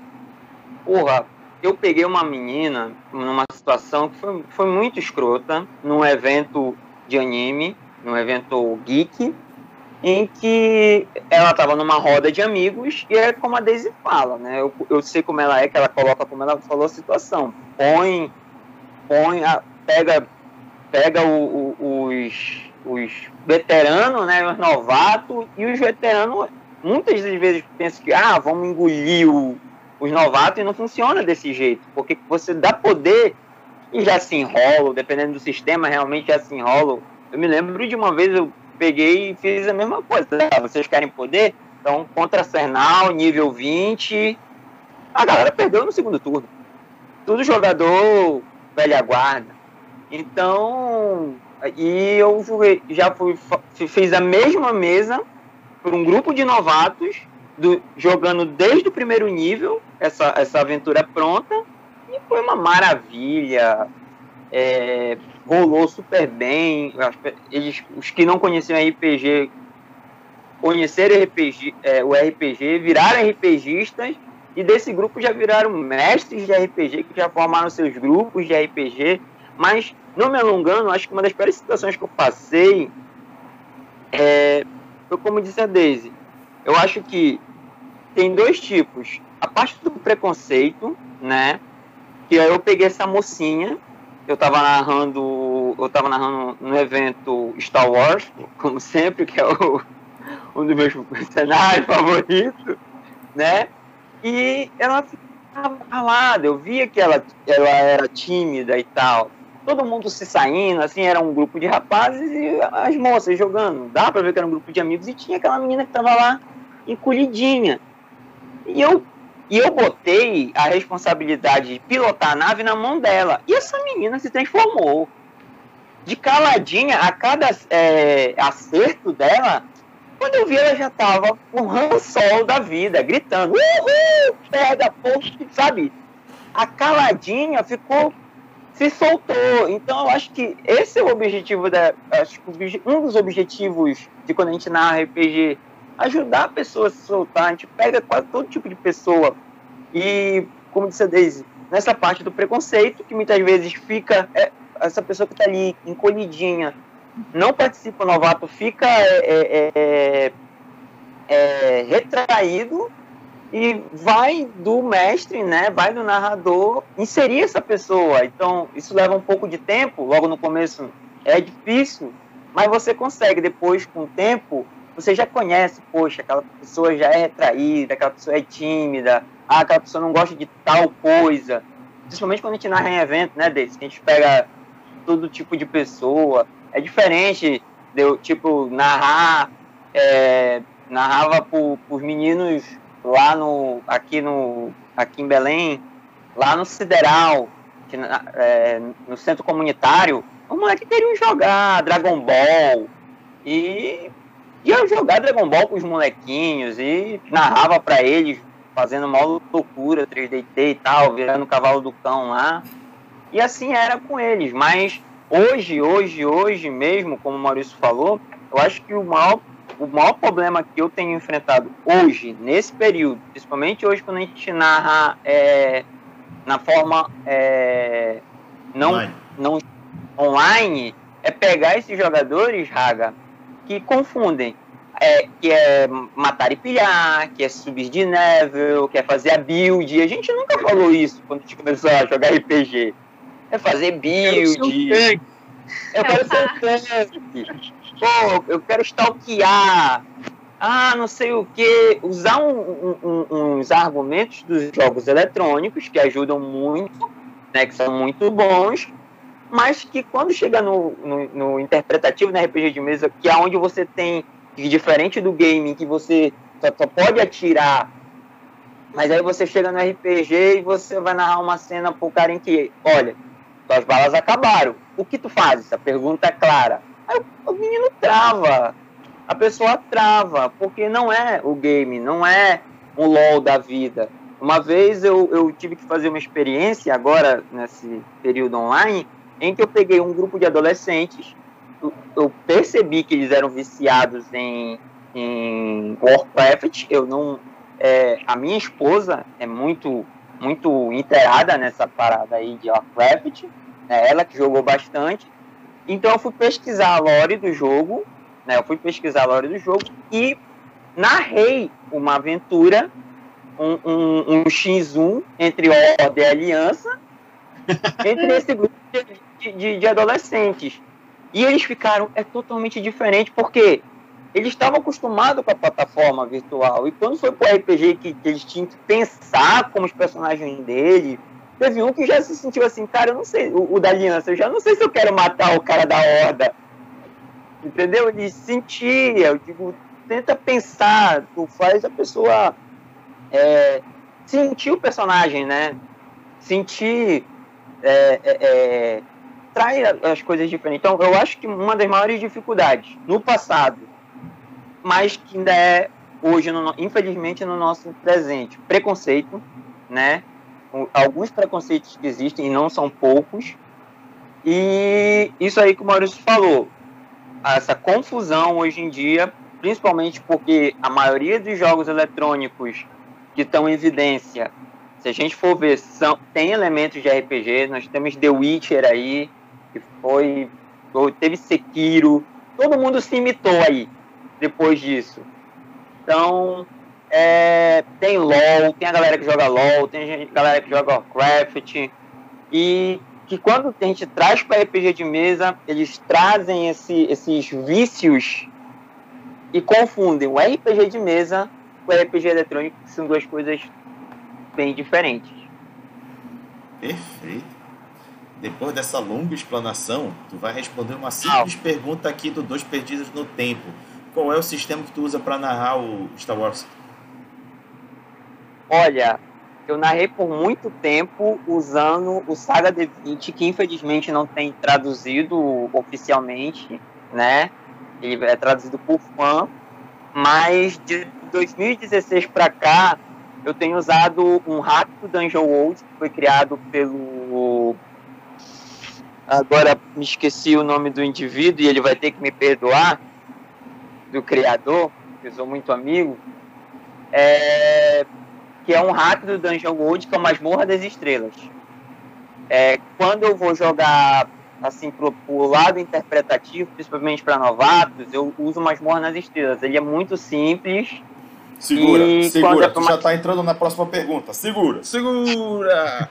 porra, eu peguei uma menina numa situação que foi, foi muito escrota, num evento de anime, num evento geek, em que ela estava numa roda de amigos e é como a Daisy fala, né? Eu, eu sei como ela é, que ela coloca como ela falou a situação. Põe, põe, a, pega, pega o, o, os, os veteranos, né? Os novatos e os veteranos muitas das vezes pensam que ah, vamos engolir o, os novatos e não funciona desse jeito, porque você dá poder e já se enrola, dependendo do sistema, realmente já se enrola. Eu me lembro de uma vez eu peguei e fiz a mesma coisa. Ah, vocês querem poder? Então, contra Cernal, nível 20. A galera perdeu no segundo turno. Tudo jogador velha guarda. Então, e eu já fui, fiz a mesma mesa por um grupo de novatos, do, jogando desde o primeiro nível, essa, essa aventura pronta, e foi uma maravilha. É, rolou super bem. Eles, os que não conheciam RPG conheceram RPG, é, o RPG, viraram RPGistas e desse grupo já viraram mestres de RPG, que já formaram seus grupos de RPG. Mas, não me alongando, acho que uma das piores situações que eu passei é, foi como disse a Daisy. Eu acho que tem dois tipos. A parte do preconceito, né? Que aí eu peguei essa mocinha eu estava narrando, eu tava narrando no evento Star Wars, como sempre, que é o, um dos meus cenários favoritos, né? E ela ficava calada, eu via que ela, ela era tímida e tal. Todo mundo se saindo, assim, era um grupo de rapazes e as moças jogando. Dá pra ver que era um grupo de amigos e tinha aquela menina que tava lá encolhidinha. E eu e eu botei a responsabilidade de pilotar a nave na mão dela. E essa menina se transformou. De caladinha, a cada é, acerto dela, quando eu vi, ela já tava com o sol da vida, gritando: Uhul! Pega, poxa, sabe? A caladinha ficou. Se soltou. Então, eu acho que esse é o objetivo da. Acho que um dos objetivos de quando a gente narra RPG ajudar a pessoa a se soltar. A gente pega quase todo tipo de pessoa. E, como disse a Daisy, nessa parte do preconceito, que muitas vezes fica. É, essa pessoa que está ali encolhidinha, não participa novato, fica é, é, é, é, retraído e vai do mestre, né, vai do narrador inserir essa pessoa. Então, isso leva um pouco de tempo, logo no começo é difícil, mas você consegue depois, com o tempo, você já conhece, poxa, aquela pessoa já é retraída, aquela pessoa é tímida, ah, aquela pessoa não gosta de tal coisa. Principalmente quando a gente narra em evento, né, desse, que a gente pega todo tipo de pessoa. É diferente de eu, tipo, narrar, é, narrava por, por meninos lá no, aqui no, aqui em Belém, lá no Sideral, que, é, no centro comunitário, os moleques queriam jogar Dragon Ball. E ia jogar Dragon Ball com os molequinhos e narrava para eles, fazendo uma loucura, 3DT e tal, virando o cavalo do cão lá. E assim era com eles. Mas hoje, hoje, hoje mesmo, como o Maurício falou, eu acho que o maior, o maior problema que eu tenho enfrentado hoje, nesse período, principalmente hoje quando a gente narra é, na forma é, não, online. não online, é pegar esses jogadores, Raga, que confundem. É, que é matar e pilhar, que é subir de nível, que é fazer a build. A gente nunca falou isso quando a gente começou a jogar RPG. É fazer build. Eu quero ser um tanque. Pô, eu quero stalkear. Ah, não sei o que. Usar um, um, uns argumentos dos jogos eletrônicos que ajudam muito, né, que são muito bons, mas que quando chega no, no, no interpretativo, na RPG de mesa, que é onde você tem, diferente do game, que você só, só pode atirar mas aí você chega no RPG e você vai narrar uma cena pro cara em que, olha, suas balas acabaram. O que tu fazes? A pergunta é clara. Aí o menino trava. A pessoa trava, porque não é o game, não é um LOL da vida. Uma vez eu, eu tive que fazer uma experiência, agora, nesse período online, em que eu peguei um grupo de adolescentes, eu, percebi que eles eram viciados em, em Warcraft, eu não... É, a minha esposa é muito muito inteirada nessa parada aí de Warcraft, né? ela que jogou bastante. Então eu fui pesquisar a lore do jogo, né? Eu fui pesquisar a lore do jogo e narrei uma aventura, um, um, um X1 entre Ordem e Aliança, entre esse grupo de, de, de, adolescentes. E eles ficaram, é totalmente diferente, porque eles estavam acostumados com a plataforma virtual. E quando foi pro RPG que, que eles tinham que pensar como os personagens dele, teve um que já se sentiu assim, cara, eu não sei, o, o da aliança, eu já não sei se eu quero matar o cara da horda. Entendeu? Ele sentia, eu digo, tenta pensar, tu faz a pessoa é, sentir o personagem, né? Sentir. É, é, é trai as coisas diferentes. Então, eu acho que uma das maiores dificuldades no passado mas que ainda é hoje, no, infelizmente, no nosso presente. Preconceito, né? Alguns preconceitos que existem e não são poucos. E isso aí que o Maurício falou, essa confusão hoje em dia, principalmente porque a maioria dos jogos eletrônicos que estão em evidência, se a gente for ver, são, tem elementos de RPG, nós temos The Witcher aí, que foi, teve Sekiro, todo mundo se imitou aí, depois disso. Então, é, tem LOL, tem a galera que joga LOL, tem gente, galera que joga Warcraft, e que quando a gente traz para RPG de mesa, eles trazem esse, esses vícios e confundem o RPG de mesa com o RPG eletrônico, que são duas coisas bem diferentes. Perfeito. Depois dessa longa explanação, tu vai responder uma simples ah. pergunta aqui do Dois Perdidos no Tempo qual é o sistema que tu usa para narrar o Star Wars? Olha, eu narrei por muito tempo usando o Saga D20, que infelizmente não tem traduzido oficialmente, né? Ele é traduzido por fã, mas de 2016 para cá eu tenho usado um rápido Dungeon World que foi criado pelo agora me esqueci o nome do indivíduo e ele vai ter que me perdoar do criador, que eu sou muito amigo, é, que é um hack do Dungeon World, que é o Masmorra das Estrelas. É, quando eu vou jogar assim pro, pro lado interpretativo, principalmente para novatos, eu uso Masmorra nas Estrelas. Ele é muito simples. Segura, segura. É tu já tá entrando na próxima pergunta. Segura, segura!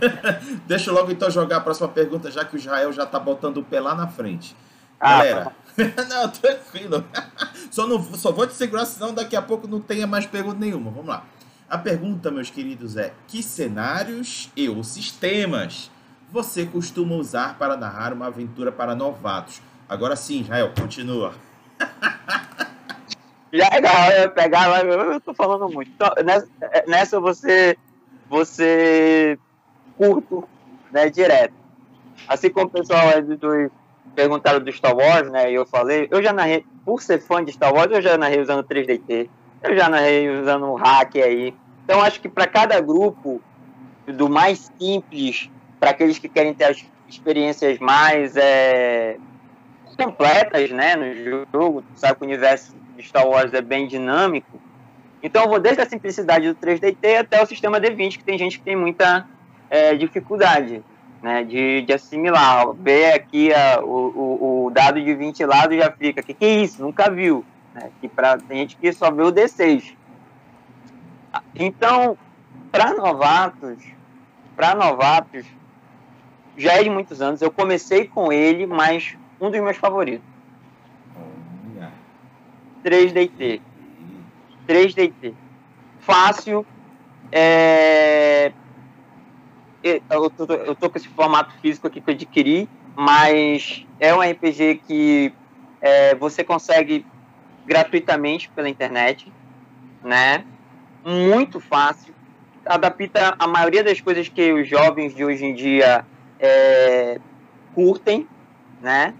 Deixa eu logo então jogar a próxima pergunta, já que o Israel já tá botando o pé lá na frente. Ah, Galera, tá não, tranquilo. Só, não, só vou te segurar, senão daqui a pouco não tenha mais pergunta nenhuma. Vamos lá. A pergunta, meus queridos, é: que cenários e ou sistemas você costuma usar para narrar uma aventura para novatos? Agora sim, Israel, continua. Já é legal, eu pegar lá, eu tô falando muito. Então, nessa, nessa você, você curto, né, direto. Assim como o pessoal do, do perguntaram do Star Wars, né? E eu falei, eu já narrei, por ser fã de Star Wars, eu já narrei usando 3DT, eu já narrei usando o hack aí. Então acho que para cada grupo, do mais simples, para aqueles que querem ter as experiências mais é, completas, né, no jogo, sabe o universo de Star Wars é bem dinâmico. Então eu vou desde a simplicidade do 3DT até o sistema D20, que tem gente que tem muita é, dificuldade. né, de, de assimilar. Ver aqui a, o, o, dado de 20 lados já fica, que que é isso? Nunca viu. Né? Que pra, tem gente que só vê o D6. Então, para novatos, para novatos, já é de muitos anos. Eu comecei com ele, mas um dos meus favoritos. 3DT. 3DT. Fácil. É... Eu, tô, eu tô com esse formato físico aqui que eu adquiri, mas é um RPG que é, você consegue gratuitamente pela internet, né? Muito fácil. Adapta a maioria das coisas que os jovens de hoje em dia é, curtem, né?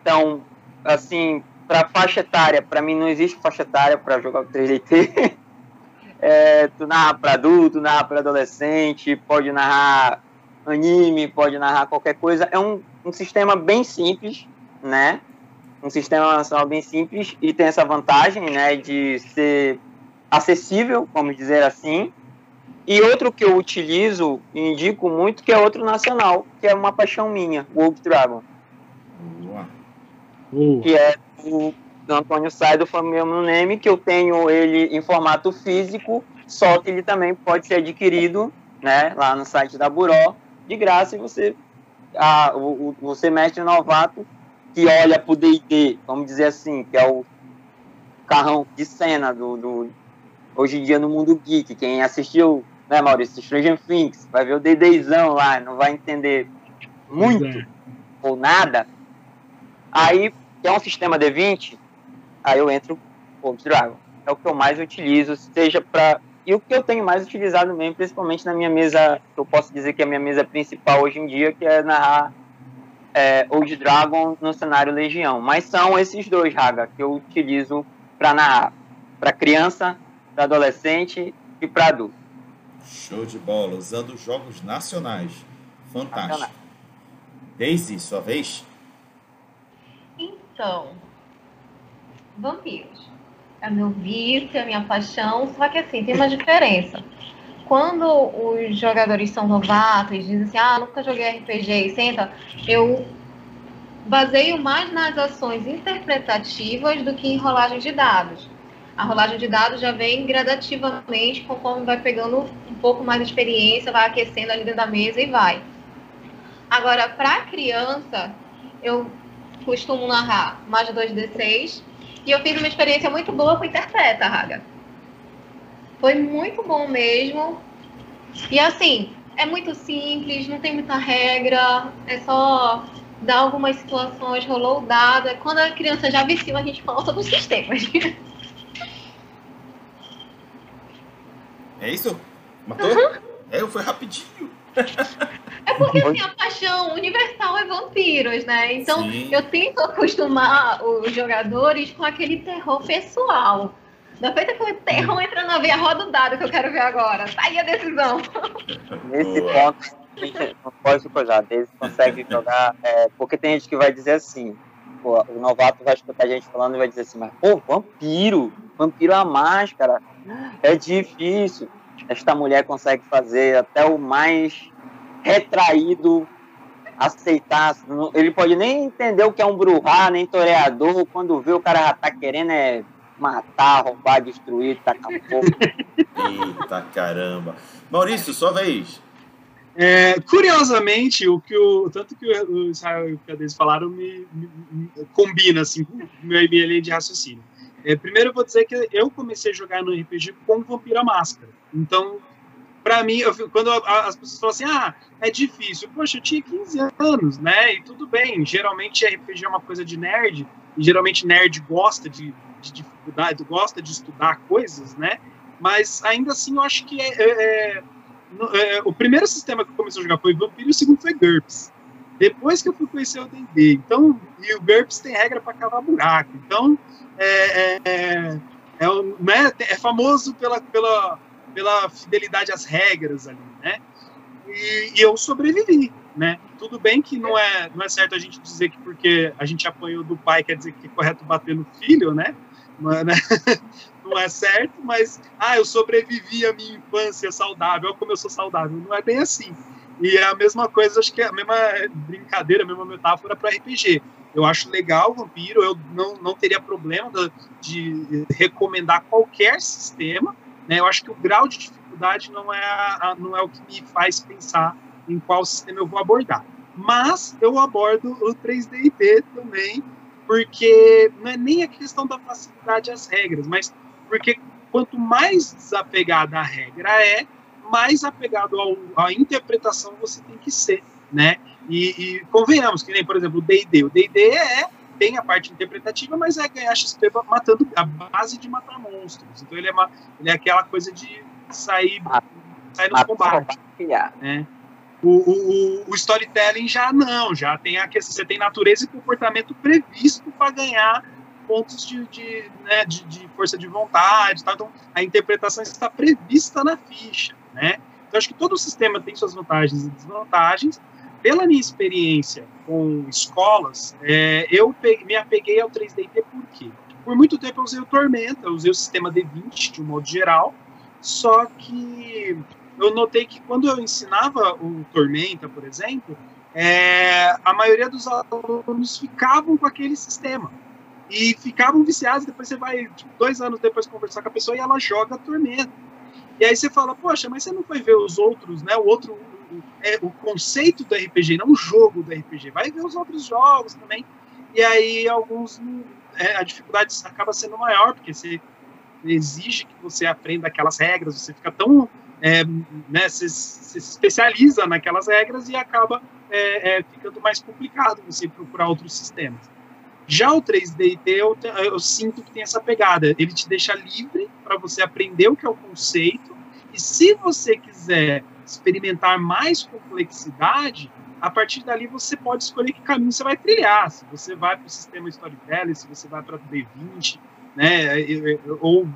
Então, assim, para faixa etária, para mim não existe faixa etária para jogar o 3DT. é, tu narra para adulto, narra para adolescente, pode narrar anime, pode narrar qualquer coisa. É um, um sistema bem simples, né? Um sistema nacional bem simples e tem essa vantagem, né, de ser acessível, vamos dizer assim. E outro que eu utilizo e indico muito, que é outro nacional, que é uma paixão minha, Wolf Dragon. Uh. Que é do Antônio Sai do Família Name, que eu tenho ele em formato físico, só que ele também pode ser adquirido né, lá no site da Buró, de graça, e você, a, o, o, você mestre novato, que olha pro D&D, vamos dizer assim, que é o carrão de cena do, do hoje em dia no mundo geek, quem assistiu, né, Maurício, Stranger Things, vai ver o D&Dzão lá, não vai entender muito é. ou nada, aí que é um sistema D20, aí eu entro Wolves Dragon. É o que eu mais utilizo, seja para e o que eu tenho mais utilizado mesmo, principalmente na minha mesa, que eu posso dizer que é a minha mesa principal hoje em dia, que é narrar é, Old Dragon no cenário Legião. Mas são esses dois, Raga, que eu utilizo para narrar. Para criança, para adolescente e para adulto. Show de bola, usando jogos nacionais. Fantástico. Nacional. Daisy, sua vez? Então, vampiros. É meu vício, é minha paixão, só que assim, tem uma diferença. Quando os jogadores são novatos dizem assim, ah, nunca joguei RPG e senta, eu baseio mais nas ações interpretativas do que em rolagem de dados. A rolagem de dados já vem gradativamente, conforme vai pegando um pouco mais de experiência, vai aquecendo ali dentro da mesa e vai. Agora, para criança, eu costumo narrar mais de 2D6. E eu fiz uma experiência muito boa com Interpreta, Raga. Foi muito bom mesmo. E assim, é muito simples, não tem muita regra, é só dar algumas situações, rolou o dado. Quando a criança já vestiu, a gente fala sobre os sistemas. É isso? Matou? Uhum. É, foi rapidinho. É porque assim, a paixão universal é vampiros, né? Então Sim. eu tento acostumar os jogadores com aquele terror pessoal. Da feita que o terror entra na veia, roda o dado que eu quero ver agora. Tá aí a decisão. Nesse ponto, não pode coisar. Eles conseguem jogar. É, porque tem gente que vai dizer assim: pô, o novato vai escutar a gente falando e vai dizer assim, mas, pô, vampiro, vampiro é a máscara, é difícil esta mulher consegue fazer até o mais retraído aceitar. Ele pode nem entender o que é um bruhá, nem toreador. Quando vê o cara já tá querendo é matar, roubar, destruir, tacar fogo. Eita caramba. Maurício, sua vez. É, curiosamente, o que o tanto que o Israel e o Cades falaram me, me, me, combina assim com minha linha de raciocínio. É, primeiro eu vou dizer que eu comecei a jogar no RPG com Vampira Máscara. Então, para mim, eu, quando as pessoas falam assim, ah, é difícil. Poxa, eu tinha 15 anos, né? E tudo bem. Geralmente RPG é uma coisa de nerd. E geralmente nerd gosta de, de dificuldade, gosta de estudar coisas, né? Mas ainda assim eu acho que é, é, é, é o primeiro sistema que eu comecei a jogar foi Vampiro e o segundo foi GURPS. Depois que eu fui conhecer o D&D. Então, e o GURPS tem regra para cavar buraco. Então, é, é, é, né, é famoso pela, pela, pela fidelidade às regras ali, né? E, e, eu sobrevivi, né? Tudo bem que não é, não é certo a gente dizer que porque a gente apanhou do pai quer dizer que é correto bater no filho, né? Né? não é certo, mas ah, eu sobrevivi a minha infância saudável, como eu sou saudável. Não é bem assim. E é a mesma coisa, acho que é a mesma brincadeira, a mesma metáfora para RPG. Eu acho legal o Vampiro, eu não, não teria problema de recomendar qualquer sistema. Né? Eu acho que o grau de dificuldade não é, a, não é o que me faz pensar em qual sistema eu vou abordar. Mas eu abordo o 3D também, porque não é nem a questão da facilidade às regras, mas porque quanto mais desapegada a regra é, mais apegado ao, à interpretação você tem que ser, né? E, e convenhamos que nem, por exemplo, o D&D. O D&D é tem a parte interpretativa, mas é ganhar XP matando a base de matar monstros. Então ele é, uma, ele é aquela coisa de sair, sair no combate. Né? O, o, o, storytelling já não, já tem a questão, você tem natureza e comportamento previsto para ganhar pontos de, de, né, de, de, força de vontade, tá? então a interpretação está prevista na ficha, né? Então acho que todo o sistema tem suas vantagens e desvantagens. Pela minha experiência com escolas, é, eu peguei, me apeguei ao 3D por quê? Por muito tempo eu usei o Tormenta, usei o sistema D20 de um modo geral, só que eu notei que quando eu ensinava o Tormenta, por exemplo, é, a maioria dos alunos ficavam com aquele sistema e ficavam viciados. Depois você vai, tipo, dois anos depois, conversar com a pessoa e ela joga Tormenta. E aí você fala, poxa, mas você não foi ver os outros, né? O outro, é, o conceito do RPG, não o jogo do RPG. Vai ver os outros jogos também. E aí alguns é, a dificuldade acaba sendo maior, porque você exige que você aprenda aquelas regras, você fica tão é, né, se, se, especializa naquelas regras e acaba é, é, ficando mais complicado você procurar outros sistemas. Já o 3D eu, eu sinto que tem essa pegada. Ele te deixa livre para você aprender o que é o conceito. E se você quiser experimentar mais complexidade, a partir dali você pode escolher que caminho você vai trilhar. Se você vai para o sistema Storytelling, se você vai para o D20, né? Ou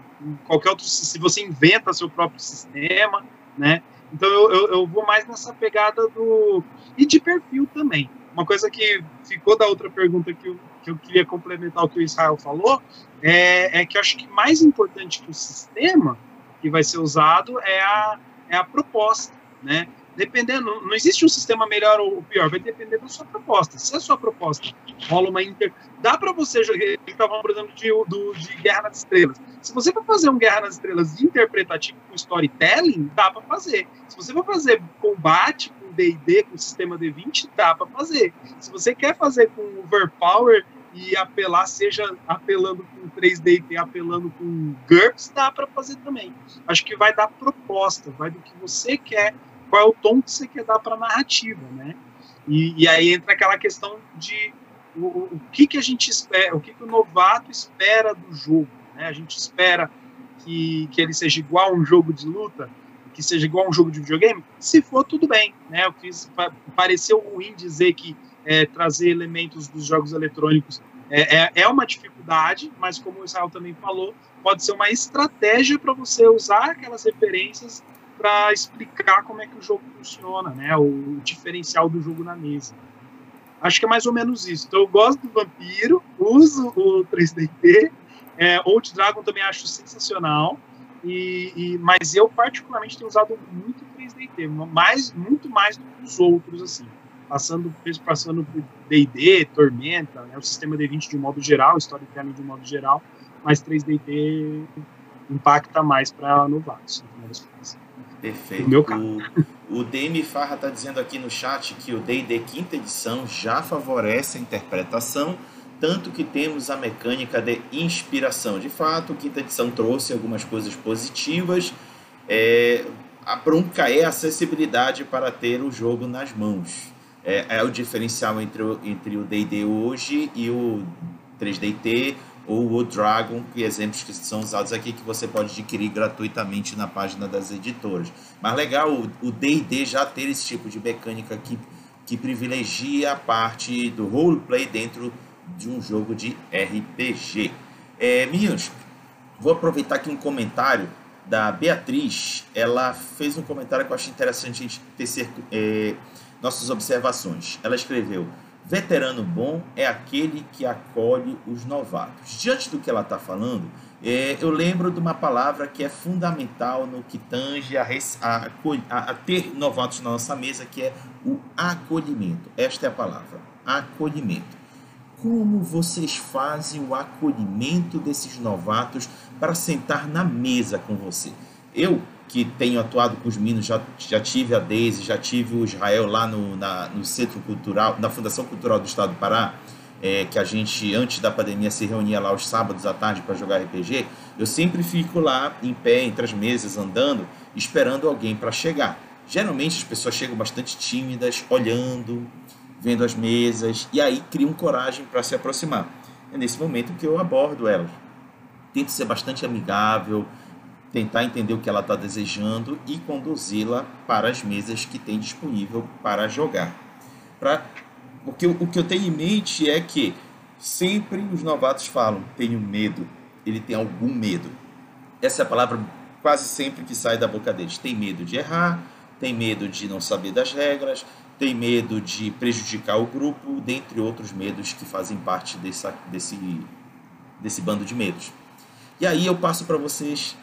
qualquer outro, se você inventa seu próprio sistema, né? Então eu, eu, eu, vou mais nessa pegada do e de perfil também. Uma coisa que ficou da outra pergunta que eu, que eu queria complementar o que o Israel falou é, é que eu acho que mais importante que o sistema que vai ser usado é a, é a proposta, né? dependendo, não existe um sistema melhor ou pior, vai depender da sua proposta. Se a sua proposta rola uma inter. Dá para você jogar. Ele estava por exemplo, de, do, de Guerra nas Estrelas. Se você for fazer um Guerra nas Estrelas interpretativo com storytelling, dá para fazer. Se você for fazer combate com DD, com sistema D20, dá para fazer. Se você quer fazer com overpower e apelar, seja apelando com 3D e apelando com GURPS, dá para fazer também. Acho que vai dar proposta, vai do que você quer qual é o tom que você quer dar para a narrativa, né? E, e, aí entra aquela questão de o, o, que que a gente espera, o que que o novato espera do jogo, né? A gente espera que, que ele seja igual a um jogo de luta, que seja igual a um jogo de videogame. Se for, tudo bem, né? O que pareceu ruim dizer que é, trazer elementos dos jogos eletrônicos é, é, é uma dificuldade, mas como o Israel também falou, pode ser uma estratégia para você usar aquelas referências para explicar como é que o jogo funciona, né? O diferencial do jogo na mesa. Acho que é mais ou menos isso. Então, eu gosto do Vampiro, uso o 3DT, é, Old Dragon também acho sensacional, e, e, mas eu particularmente tenho usado muito 3DT, mais, muito mais do que os outros, assim. Passando, passando por D&D, Tormenta, né, o sistema D20 de um modo geral, Storytelling de um modo geral, mas 3DT impacta mais para novatos, no Perfeito. meu caso. O, o DM Farra está dizendo aqui no chat que o D&D quinta edição já favorece a interpretação, tanto que temos a mecânica de inspiração. De fato, quinta edição trouxe algumas coisas positivas. É, a bronca é a acessibilidade para ter o jogo nas mãos. É, é o diferencial entre o, entre o D&D hoje e o 3DT ou o Dragon, que exemplos que são usados aqui que você pode adquirir gratuitamente na página das editoras. Mas legal o D&D já ter esse tipo de mecânica que, que privilegia a parte do roleplay dentro de um jogo de RPG. É, meninos, vou aproveitar aqui um comentário da Beatriz. Ela fez um comentário que eu acho interessante a gente é, nossas observações. Ela escreveu: Veterano bom é aquele que acolhe os novatos. Diante do que ela está falando, é, eu lembro de uma palavra que é fundamental no que tange a, a, a, a, ter novatos na nossa mesa, que é o acolhimento. Esta é a palavra, acolhimento. Como vocês fazem o acolhimento desses novatos para sentar na mesa com você? Eu, que tenho atuado com os meninos, já, já tive a Deise, já tive o Israel lá no, na, no Centro Cultural, na Fundação Cultural do Estado do Pará, é, que a gente, antes da pandemia, se reunia lá aos sábados à tarde para jogar RPG, eu sempre fico lá em pé, entre as mesas, andando, esperando alguém para chegar. Geralmente as pessoas chegam bastante tímidas, olhando, vendo as mesas, e aí criam coragem para se aproximar. É nesse momento que eu abordo elas. Tento ser bastante amigável, tentar entender o que ela está desejando e conduzi-la para as mesas que tem disponível para jogar. Pra, o, o que eu tenho em mente é que sempre os novatos falam: tenho medo, ele tem algum medo. Essa é a palavra quase sempre que sai da boca deles. Tem medo de errar, tem medo de não saber das regras, tem medo de prejudicar o grupo, dentre outros medos que fazem parte desse, desse, desse bando de medos. E aí eu passo para vocês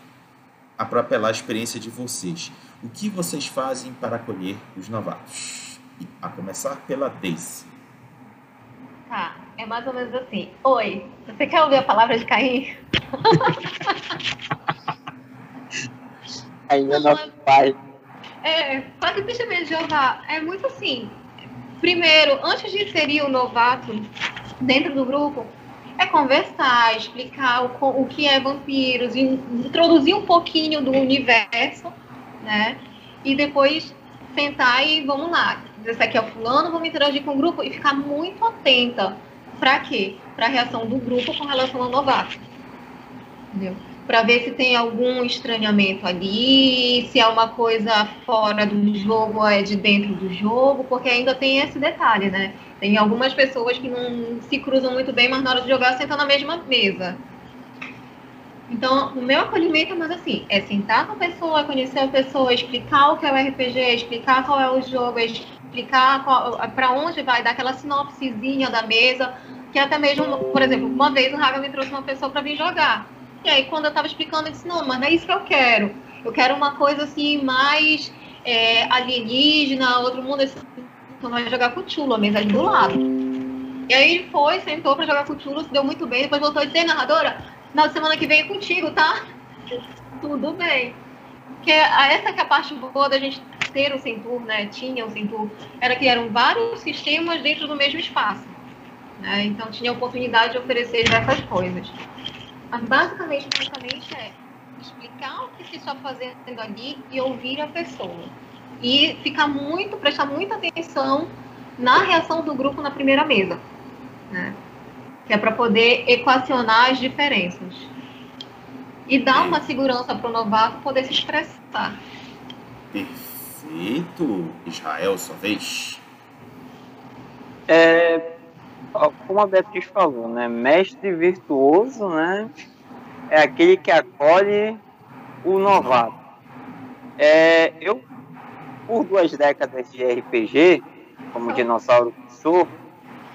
para apelar a experiência de vocês. O que vocês fazem para acolher os novatos? E a começar pela Daisy. Tá, é mais ou menos assim. Oi, você quer ouvir a palavra de Caim? Aí é nosso pai. É, só que deixa de Jeová, é muito assim. Primeiro, antes de inserir o novato dentro do grupo, é conversar, explicar o, o que é vampiros, introduzir um pouquinho do universo, né? E depois sentar e vamos lá. Esse aqui é o fulano, vamos interagir com o grupo e ficar muito atenta. Para quê? Para a reação do grupo com relação ao novato. Entendeu? Para ver se tem algum estranhamento ali, se é uma coisa fora do jogo ou é de dentro do jogo, porque ainda tem esse detalhe, né? Tem algumas pessoas que não se cruzam muito bem, mas na hora de jogar sentam na mesma mesa. Então, o meu acolhimento é mais assim, é sentar com a pessoa, conhecer a pessoa, explicar o que é o RPG, explicar qual é o jogo, explicar para onde vai, dar aquela sinopsezinha da mesa, que até mesmo, por exemplo, uma vez o Raga me trouxe uma pessoa para vir jogar. E aí, quando eu estava explicando, eu disse, não, mas não é isso que eu quero. Eu quero uma coisa assim, mais é, alienígena, outro mundo, assim, então vai jogar com o a mesa do lado. E aí ele foi, sentou pra jogar com o Chulo, se deu muito bem, depois voltou a dizer, narradora, na semana que vem é contigo, tá? Tudo bem. Porque essa que é a parte boa da gente ter o Centur, né? Tinha o Centur, era que eram vários sistemas dentro do mesmo espaço. Né? Então tinha a oportunidade de oferecer diversas coisas. Mas basicamente, basicamente é explicar o que se está fazendo ali e ouvir a pessoa e ficar muito, prestar muita atenção na reação do grupo na primeira mesa, né? Que é para poder equacionar as diferenças e dar uma segurança para o novato poder se expressar. Perfeito, Israel, sua vez. É, como a Beatriz falou, né? Mestre virtuoso, né? É aquele que acolhe o novato. É, eu por duas décadas de RPG, como dinossauro que sou,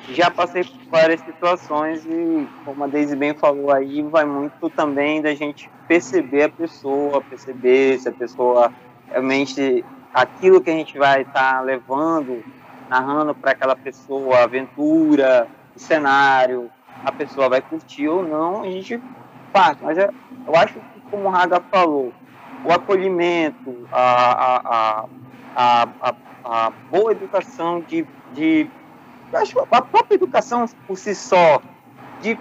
já passei por várias situações e, como a Daisy bem falou aí, vai muito também da gente perceber a pessoa, perceber se a pessoa realmente aquilo que a gente vai estar tá levando, narrando para aquela pessoa, a aventura, o cenário, a pessoa vai curtir ou não, a gente faz. Mas eu, eu acho que, como o Raga falou, o acolhimento, a a, a, a boa educação de, de acho a própria educação por si só de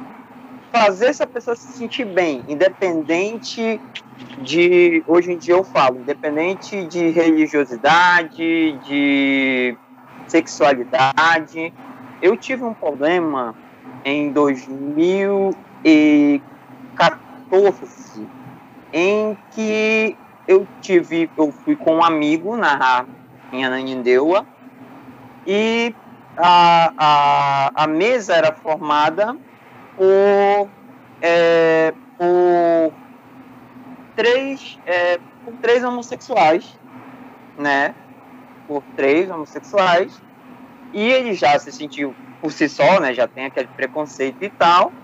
fazer essa pessoa se sentir bem, independente de hoje em dia eu falo, independente de religiosidade, de sexualidade. Eu tive um problema em 2014 em que eu tive, eu fui com um amigo na em Ananindeua e a, a, a mesa era formada por, é, por três é, por três homossexuais, né? Por três homossexuais E ele já se sentiu por si só, né? Já tem aquele preconceito e tal,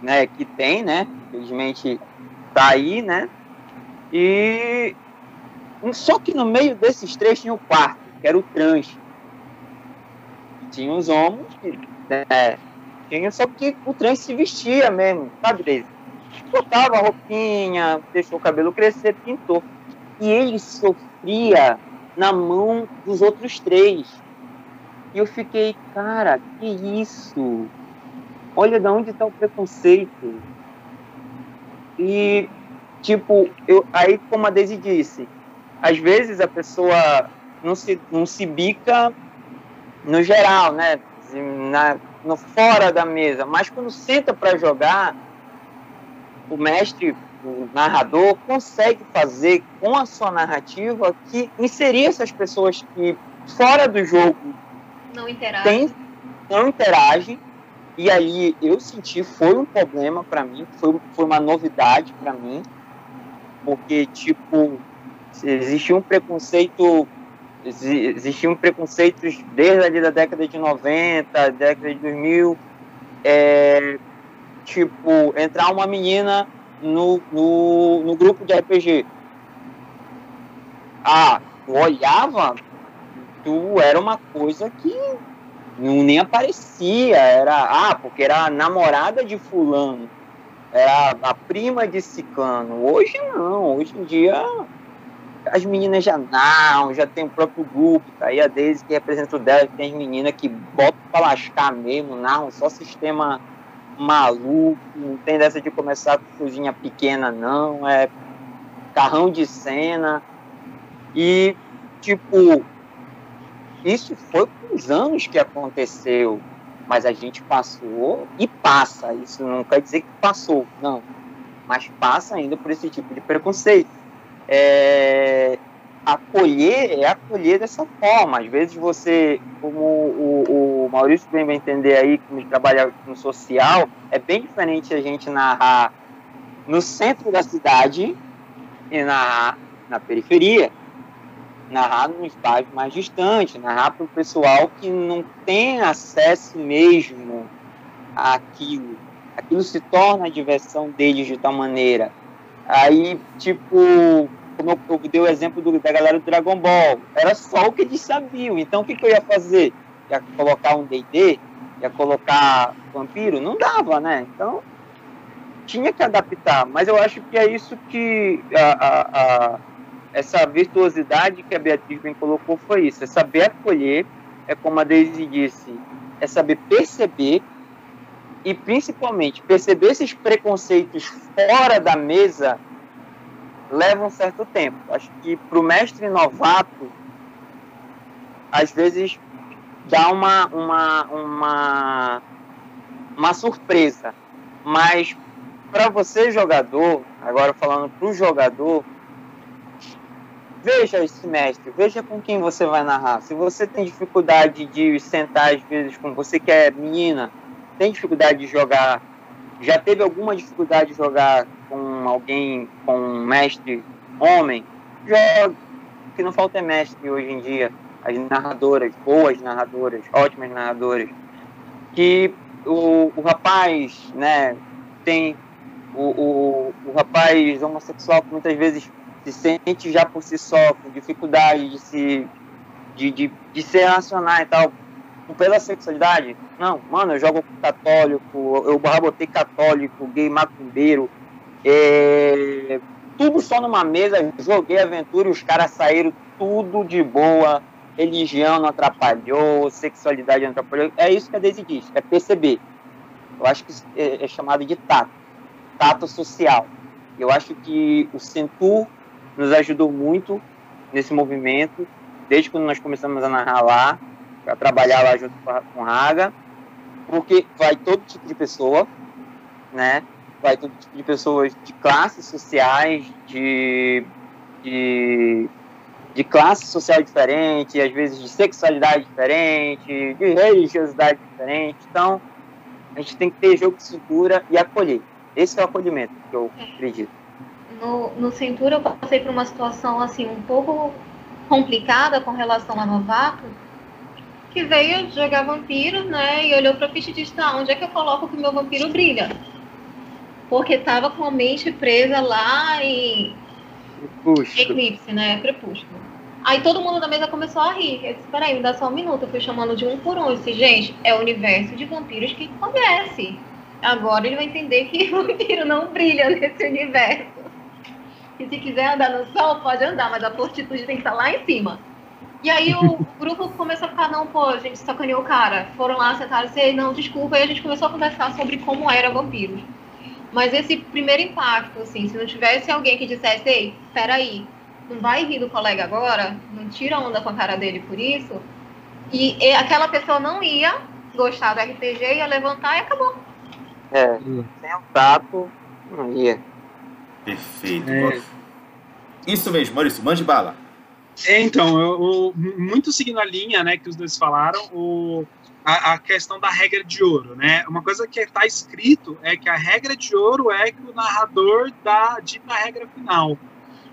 né? Que tem, né? Infelizmente tá aí, né? E só que no meio desses três tinha o quarto, que era o trans. Tinha os homens, né? Tinha, só que o trans se vestia mesmo, sabe, Daisy? Botava a roupinha, deixou o cabelo crescer, pintou. E ele sofria na mão dos outros três. E eu fiquei, cara, que isso? Olha de onde está o preconceito. E, tipo, eu, aí como a Daisy disse, às vezes a pessoa não se, não se bica no geral, né? Na, no fora da mesa, mas quando senta para jogar, o mestre, o narrador, consegue fazer com a sua narrativa que inserir essas pessoas que fora do jogo não interagem, tem, não interagem. E aí eu senti foi um problema para mim, foi, foi uma novidade para mim, porque tipo existia um preconceito existiam preconceitos desde ali da década de 90, década de 2000, é, tipo, entrar uma menina no, no, no grupo de RPG. Ah, tu olhava, tu era uma coisa que não nem aparecia, era, ah, porque era a namorada de fulano, era a prima de ciclano. Hoje não, hoje em dia as meninas já não, já tem o próprio grupo, tá aí a Daisy que representa o dela, tem as meninas que botam pra lascar mesmo, não, só sistema maluco, não tem dessa de começar com cozinha pequena, não, é carrão de cena. E, tipo, isso foi com os anos que aconteceu, mas a gente passou e passa. Isso não quer dizer que passou, não, mas passa ainda por esse tipo de preconceito é, acolher é acolher dessa forma. Às vezes você, como o, o Maurício bem vai entender aí, como trabalha no social, é bem diferente a gente narrar no centro da cidade e narrar na periferia. Narrar num espaço mais distante, narrar para o pessoal que não tem acesso mesmo àquilo. Aquilo se torna a diversão deles de tal maneira. Aí, tipo, como eu, eu dei o exemplo do, da galera do Dragon Ball, era só o que eles sabiam. Então, o que, que eu ia fazer? Ia colocar um D&D? Ia colocar vampiro? Não dava, né? Então, tinha que adaptar. Mas eu acho que é isso que a, a, a, essa virtuosidade que a Beatriz bem colocou foi isso. É saber acolher, é como a Daisy disse, é saber perceber e principalmente perceber esses preconceitos fora da mesa leva um certo tempo. Acho que para o mestre novato, às vezes dá uma, uma, uma, uma surpresa. Mas para você, jogador, agora falando para o jogador, veja esse mestre, veja com quem você vai narrar. Se você tem dificuldade de sentar, às vezes, com você que é menina, tem dificuldade de jogar, já teve alguma dificuldade de jogar com alguém, com um mestre homem, joga. O que não falta é mestre hoje em dia. As narradoras, boas narradoras, ótimas narradoras. Que o, o rapaz, né, tem o, o, o rapaz homossexual que muitas vezes se sente já por si só, com dificuldade de se, de, de, de se relacionar e tal, pela sexualidade. Não, mano, eu jogo católico, eu botei católico, gay macumbeiro, é, tudo só numa mesa, joguei aventura e os caras saíram tudo de boa. Religião não atrapalhou, sexualidade não atrapalhou. É isso que a Daisy diz, é perceber. Eu acho que é, é chamado de tato, tato social. Eu acho que o Centur nos ajudou muito nesse movimento, desde quando nós começamos a narrar lá, a trabalhar lá junto com a Raga, porque vai todo tipo de pessoa, né? Vai tipo de pessoas de classes sociais, de, de, de classe social diferente, às vezes de sexualidade diferente, de religiosidade diferente. Então, a gente tem que ter jogo de cintura e acolher. Esse é o acolhimento que eu acredito. No, no Cintura eu passei por uma situação assim um pouco complicada com relação a novato, que veio jogar vampiros, né? E olhou pra ficha e disse, tá, onde é que eu coloco que o meu vampiro brilha? Porque tava com a mente presa lá em. Eclipse, né? Crepúsculo. Aí todo mundo da mesa começou a rir. Eu disse, peraí, me dá só um minuto. Eu fui chamando de um por um. Eu disse, gente, é o universo de vampiros que conhece. Agora ele vai entender que vampiro não brilha nesse universo. E se quiser andar no sol, pode andar, mas a fortitude tem que estar lá em cima. E aí o grupo começou a ficar, não, pô, a gente sacaneou o cara. Foram lá, sentaram, e não, desculpa. E a gente começou a conversar sobre como era vampiros. Mas esse primeiro impacto, assim, se não tivesse alguém que dissesse, ei, peraí, não vai rir do colega agora, não tira onda com a cara dele por isso, e, e aquela pessoa não ia gostar do RPG, ia levantar e acabou. É, sem o tato, não ia. Perfeito. É. Isso mesmo, Maurício, mande bala. É, então, eu, eu- muito seguindo a linha né, que os dois falaram, o, a, a questão da regra de ouro. Né? Uma coisa que está escrito é que a regra de ouro é que o narrador dá dita a regra final.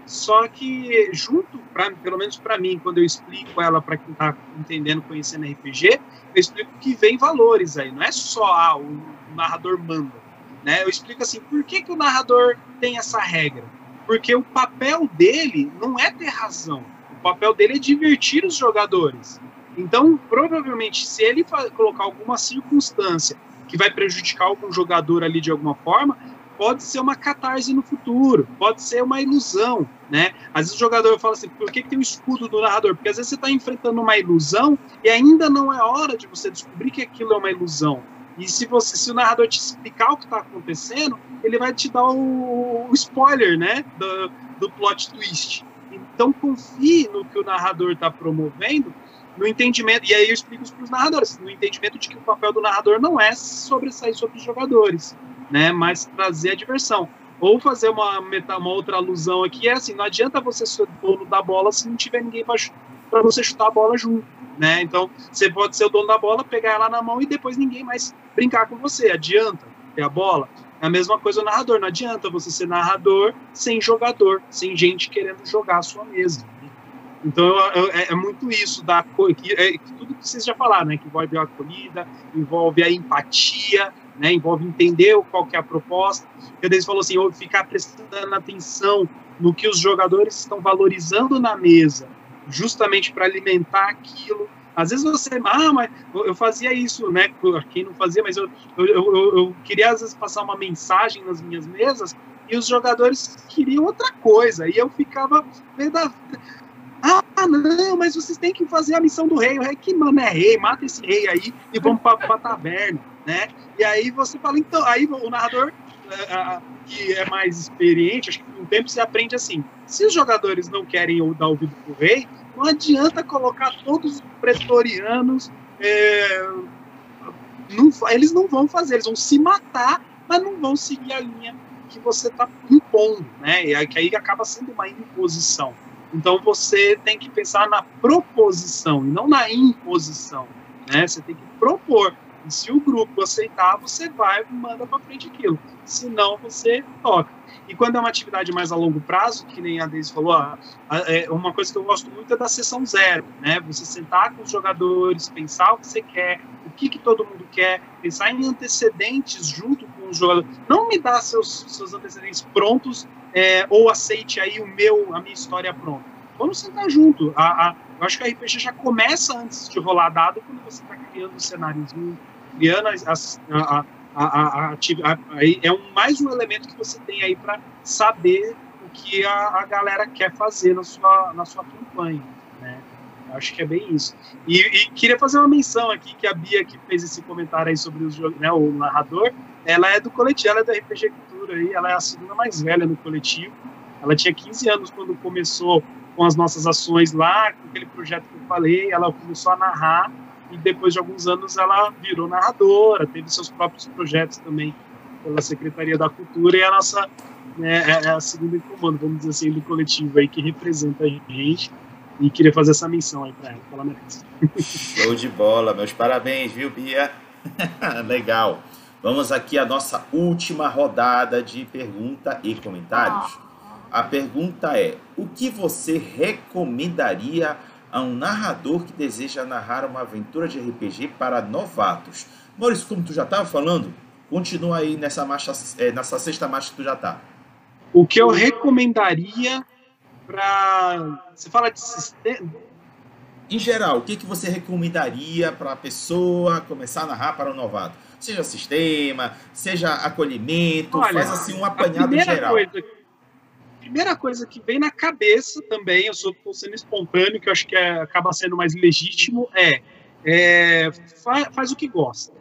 Só que, junto, pra, pelo menos para mim, quando eu explico ela para quem está entendendo, conhecendo RPG, eu explico que vem valores aí. Não é só ah, o, narrador manda. Né? Eu explico assim, por que, que o narrador tem essa regra? Porque o papel dele não é ter razão. O papel dele é divertir os jogadores. Então, provavelmente, se ele colocar alguma circunstância que vai prejudicar algum jogador ali de alguma forma, pode ser uma catarse no futuro, pode ser uma ilusão, né? Às vezes o jogador fala assim, por que, que tem o escudo do narrador? Porque às vezes você está enfrentando uma ilusão e ainda não é hora de você descobrir que aquilo é uma ilusão. E se você, se o narrador te explicar o que está acontecendo, ele vai te dar o, o spoiler, né, do, do plot twist. Então confie no que o narrador está promovendo, no entendimento, e aí eu explico para os narradores, no entendimento de que o papel do narrador não é sobressair sobre os jogadores, né, mas trazer a diversão. Ou fazer uma, uma outra alusão aqui, é assim, não adianta você ser dono da bola se não tiver ninguém para você chutar a bola junto, né, então você pode ser o dono da bola, pegar ela na mão e depois ninguém mais brincar com você, adianta ter a bola, é a mesma coisa o narrador. Não adianta você ser narrador sem jogador, sem gente querendo jogar a sua mesa. Então eu- eu- é, é muito isso da que, é, que tudo que vocês já falaram, né? Que envolve a acolhida, envolve a empatia, né? Envolve entender qual que é a proposta. O Denis falou assim, ou ficar prestando atenção no que os jogadores estão valorizando na mesa, justamente para alimentar aquilo. Às vezes você, ah, mas eu eu fazia isso, né? Quem não fazia, mas eu, eu, eu, eu queria às vezes passar uma mensagem nas minhas mesas e os jogadores queriam outra coisa. E eu ficava. Ah, não, mas vocês têm que fazer a missão do rei. O rei que mano é rei, mata esse rei aí e vamos pra, pra taberna, né? E aí você fala, então, aí o narrador eh, ah, que é mais experiente, acho que com o tempo você aprende assim: se os jogadores não querem dar ouvido pro rei, não adianta colocar todos os pretorianos. eh, não eles não vão fazer, eles vão se matar, mas não vão seguir a linha que você está impondo, né? E aí acaba sendo uma imposição. Então você tem que pensar na proposição e não na imposição, né? Você tem que propor. E se o grupo aceitar, você vai manda para frente aquilo. Se não, você toca. E quando é uma atividade mais a longo prazo, que nem a Deise falou, a- a- é uma coisa que eu gosto muito é da sessão zero, né? Você sentar com os jogadores, pensar o que você quer, o que, que todo mundo quer, pensar em antecedentes junto com os jogadores. Não me dá seus, seus antecedentes prontos é, ou aceite aí o meu, a minha história pronta. Vamos sentar junto. A, a- eu acho que a RPG já começa antes de rolar dado quando você está criando cenáriozinho, criando as, a, a, a, é um, mais um elemento que você tem aí para saber o que a, a galera quer fazer na sua, na sua campanha. Né? Acho que é bem isso. E, e queria fazer uma menção aqui que a Bia que fez esse comentário aí sobre os né, o narrador, ela é do coletivo, ela é do RPG Aí, ela é a segunda mais velha no coletivo. Ela tinha 15 anos quando começou com as nossas ações lá, com aquele projeto que eu falei, ela começou a narrar e depois de alguns anos ela virou narradora, teve seus próprios projetos também pela Secretaria da Cultura e a nossa né, é a segunda em comando, vamos dizer assim, do coletivo aí que representa a gente e queria fazer essa menção aí para ela, que ela merece. Show de bola, meus parabéns, viu, Bia? Legal. Vamos aqui à nossa última rodada de pergunta e comentários. A pergunta é: o que você recomendaria a um narrador que deseja narrar uma aventura de RPG para novatos. Maurício, como tu já estava falando, continua aí nessa marcha, é, nessa sexta marcha que tu já está. O que eu recomendaria para. Você fala de sistema. Em geral, o que, que você recomendaria para a pessoa começar a narrar para o novato? Seja sistema, seja acolhimento, Olha, faz assim um apanhado geral. Coisa, primeira coisa que vem na cabeça também, eu sou sendo espontâneo, que eu acho que é, acaba sendo mais legítimo, é, é faz, faz, o que gosta.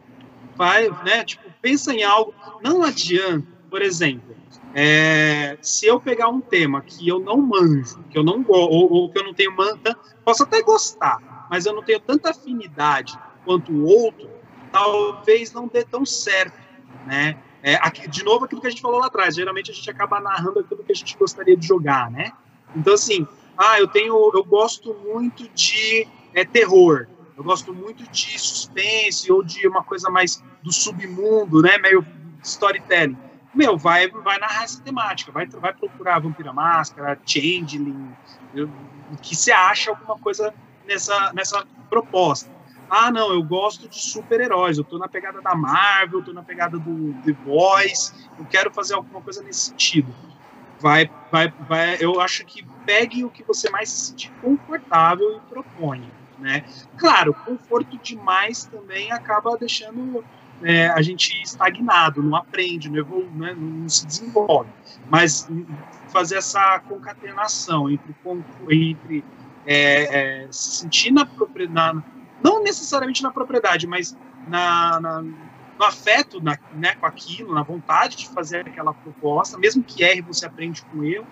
Faz, né, tipo, pensa em algo. Não adianta, por exemplo, é, se eu pegar um tema que eu não manjo, que eu não ou, ou que eu não tenho manta, posso até gostar, mas eu não tenho tanta afinidade quanto o outro, talvez não dê tão certo, né? É, aqui, de novo, aquilo que a gente falou lá atrás. Geralmente a gente acaba narrando aquilo que a gente gostaria de jogar, né? Então, assim, ah, eu tenho, eu gosto muito de é, terror. Eu gosto muito de suspense ou de uma coisa mais do submundo, né? Meio storytelling. Meu, vai, vai narrar essa temática, vai, vai procurar Vampira Máscara, Changeling, o que você acha alguma coisa nessa, nessa proposta ah, não, eu gosto de super-heróis, eu tô na pegada da Marvel, eu tô na pegada do The Boys, eu quero fazer alguma coisa nesse sentido. Vai, vai, vai, eu acho que pegue o que você mais se sentir confortável e proponha, né? Claro, conforto demais também acaba deixando é, a gente estagnado, não aprende, não, evolui, né, não se desenvolve. Mas fazer essa concatenação entre, entre é, é, se sentir na propriedade não necessariamente na propriedade, mas na, na no afeto na, né, com aquilo, na vontade de fazer aquela proposta, mesmo que erre, você aprende com erro,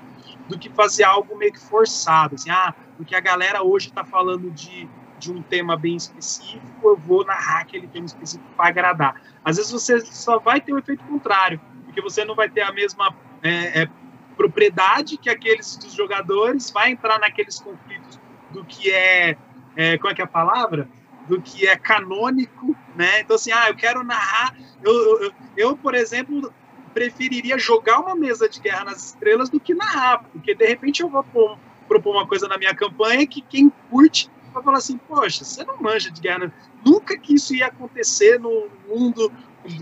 do que fazer algo meio que forçado, assim, ah, porque a galera hoje está falando de, de um tema bem específico, eu vou narrar aquele tema específico para agradar. Às vezes você só vai ter o um efeito contrário, porque você não vai ter a mesma é, é, propriedade que aqueles dos jogadores, vai entrar naqueles conflitos do que é, é como é que é a palavra? Do que é canônico, né? Então, assim, ah, eu quero narrar. Eu, eu, eu, por exemplo, preferiria jogar uma mesa de Guerra nas Estrelas do que narrar, porque de repente eu vou pôr, propor uma coisa na minha campanha que quem curte vai falar assim: poxa, você não manja de Guerra. Nunca que isso ia acontecer no mundo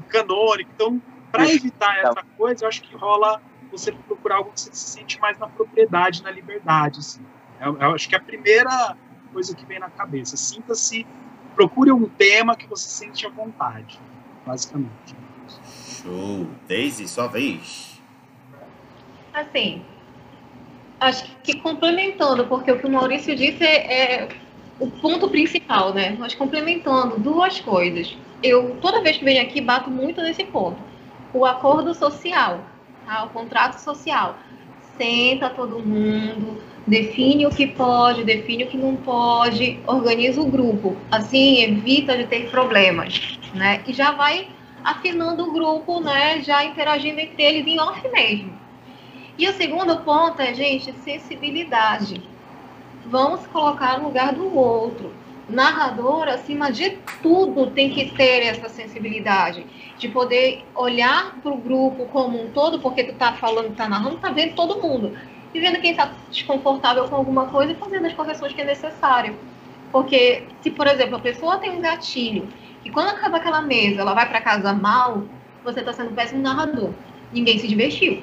canônico. Então, para evitar essa coisa, eu acho que rola você procurar algo que você se sente mais na propriedade, na liberdade. Assim. Eu, eu acho que é a primeira coisa que vem na cabeça. Sinta-se procure um tema que você sente à vontade, basicamente. Show. Daisy, sua vez. Assim, acho que complementando, porque o que o Maurício disse é, é o ponto principal, né? Mas complementando duas coisas. Eu, toda vez que venho aqui, bato muito nesse ponto. O acordo social, tá? o contrato social. Senta todo mundo, define o que pode, define o que não pode, organiza o grupo. Assim, evita de ter problemas, né? E já vai afinando o grupo, né? Já interagindo entre eles em off mesmo. E o segundo ponto é, gente, sensibilidade. Vamos colocar no lugar do outro. Narrador, acima de tudo, tem que ter essa sensibilidade de poder olhar para o grupo como um todo, porque tu tá falando, tá narrando, tá vendo todo mundo e vendo quem está desconfortável com alguma coisa e fazendo as correções que é necessário. Porque se, por exemplo, a pessoa tem um gatilho e quando acaba aquela mesa ela vai para casa mal, você está sendo um péssimo narrador. Ninguém se divertiu.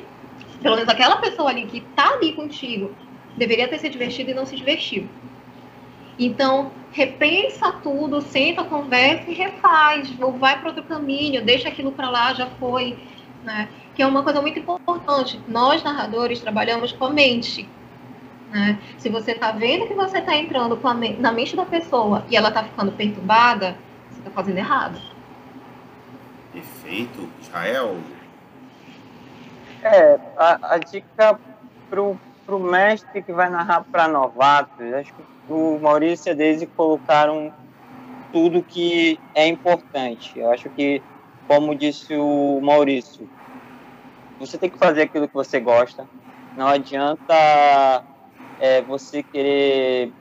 Pelo menos aquela pessoa ali que está ali contigo deveria ter se divertido e não se divertiu. Então, repensa tudo, senta, conversa e refaz, ou vai para outro caminho, deixa aquilo para lá, já foi, né? Que é uma coisa muito importante. Nós, narradores, trabalhamos com a mente. Né? Se você está vendo que você está entrando me na mente da pessoa e ela está ficando perturbada, você está fazendo errado. Perfeito. Israel? É, a, a dica para o mestre que vai narrar para novatos, acho que o Maurício e a Deise colocaram tudo que é importante. Eu acho que, como disse o Maurício, você tem que fazer aquilo que você gosta. Não adianta é, você querer.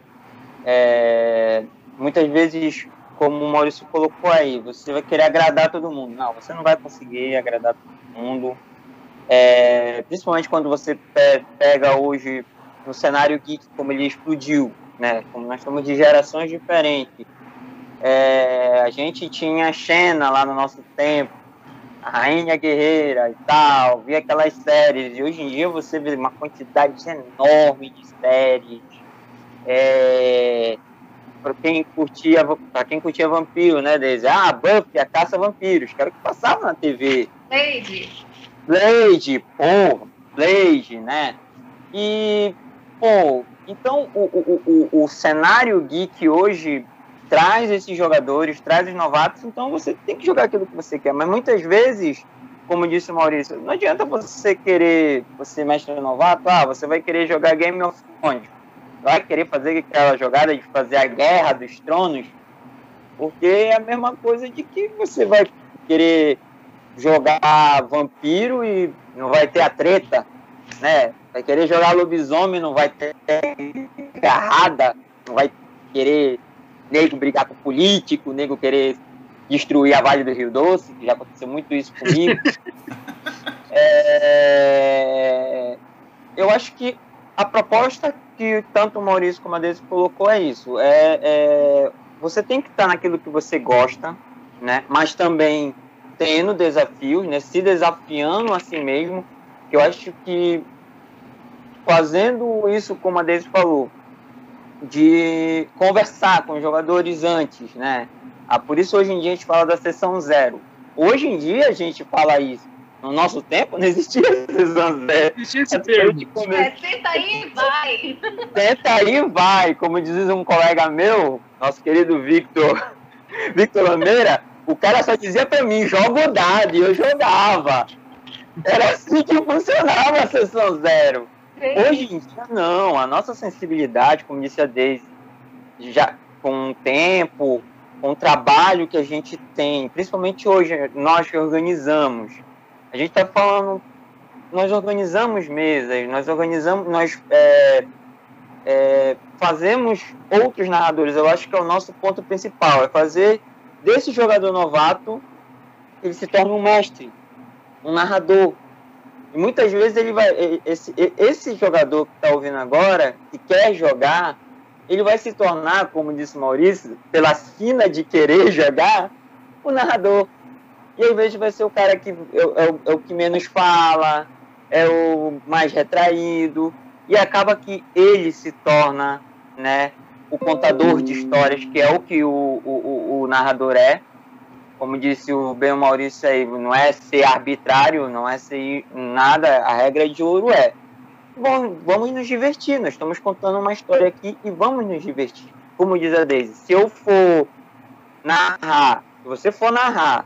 É, muitas vezes, como o Maurício colocou aí, você vai querer agradar todo mundo. Não, você não vai conseguir agradar todo mundo. É, principalmente quando você pega hoje no cenário geek, como ele explodiu, né? Como nós somos de gerações diferentes. É, a gente tinha Xena lá no nosso tempo, Rainha Guerreira e tal, via aquelas séries. E hoje em dia você vê uma quantidade enorme de séries. É, para quem curtia para quem curtia vampiro, né? Desde ah, Buffy, a caça a vampiros, que era o que passava na TV. Blade. Blade, pô, Blade, né? E, pô, então o, o, o, o cenário geek hoje traz esses jogadores, traz os novatos, então você tem que jogar aquilo que você quer. Mas muitas vezes, como disse o Maurício, não adianta você querer, você mestre novato, ah, você vai querer jogar Game of Thrones vai querer fazer aquela jogada de fazer a guerra dos tronos, porque é a mesma coisa de que você vai querer jogar vampiro e não vai ter a treta, né? Vai querer jogar lobisomem, não vai ter agarrada, não vai querer nego brigar com político, nego querer destruir a Vale do Rio Doce, que já aconteceu muito isso comigo. é... Eu acho que a proposta que tanto o Maurício como a Deise colocou é isso. É, é, você tem que estar naquilo que você gosta, né? Mas também tendo desafios, né? Se desafiando a si mesmo. Eu acho que fazendo isso, como a Deise falou, de conversar com os jogadores antes, né? Ah, por isso hoje em dia a gente fala da sessão zero. Hoje em dia a gente fala isso no nosso tempo não existia sessão zero. Existia esse termo. É, senta aí e vai. Senta aí e vai. Como diz um colega meu, nosso querido Victor, Victor Lameira, o cara só dizia pra mim, joga o dado, e eu jogava. Era assim que funcionava a sessão zero. Hoje em dia, não. A nossa sensibilidade, como disse a Deise, já com o tempo, com o trabalho que a gente tem, principalmente hoje, nós que organizamos, a gente está falando, nós organizamos mesas, nós organizamos, nós é, é, fazemos outros narradores. Eu acho que é o nosso ponto principal, é fazer desse jogador novato ele se torne um mestre, um narrador. E muitas vezes ele vai, esse, esse jogador que está ouvindo agora, que quer jogar, ele vai se tornar, como disse Maurício, pela sina de querer jogar, o narrador. E às vezes vai ser o cara que é, é, é o que menos fala, é o mais retraído, e acaba que ele se torna né, o contador de histórias, que é o que o, o, o narrador é. Como disse o Ben Maurício aí, não é ser arbitrário, não é ser nada, a regra de ouro é. Bom, vamos nos divertir, nós estamos contando uma história aqui e vamos nos divertir. Como diz a Daisy, se eu for narrar, se você for narrar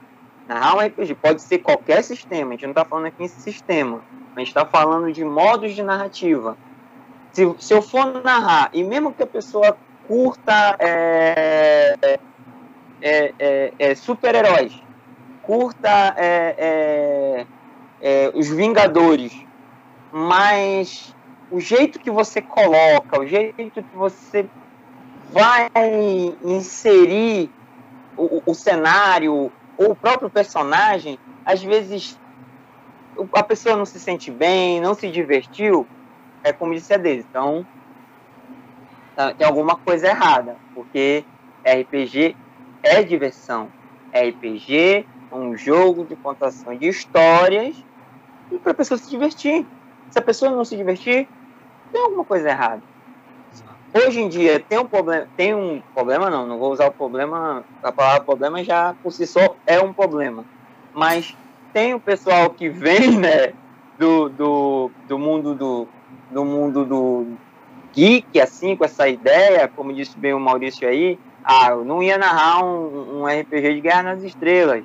Narrar um RPG pode ser qualquer sistema, a gente não está falando aqui em sistema, a gente está falando de modos de narrativa. Se, se eu for narrar, e mesmo que a pessoa curta é, é, é, é super-heróis, curta é, é, os Vingadores, mas o jeito que você coloca, o jeito que você vai inserir o, o cenário, ou o próprio personagem, às vezes a pessoa não se sente bem, não se divertiu, é como disse a deles. Então, tá, tem alguma coisa errada, porque RPG é diversão. RPG é um jogo de contação de histórias e para a pessoa se divertir. Se a pessoa não se divertir, tem alguma coisa errada. Hoje em dia tem um problema, tem um problema não, não vou usar o problema, a palavra problema já por si só é um problema. Mas tem o pessoal que vem, né, do, do, do mundo do, do mundo do geek, assim, com essa ideia, como disse bem o Maurício aí, ah, eu não ia narrar um, um RPG de Guerra nas Estrelas.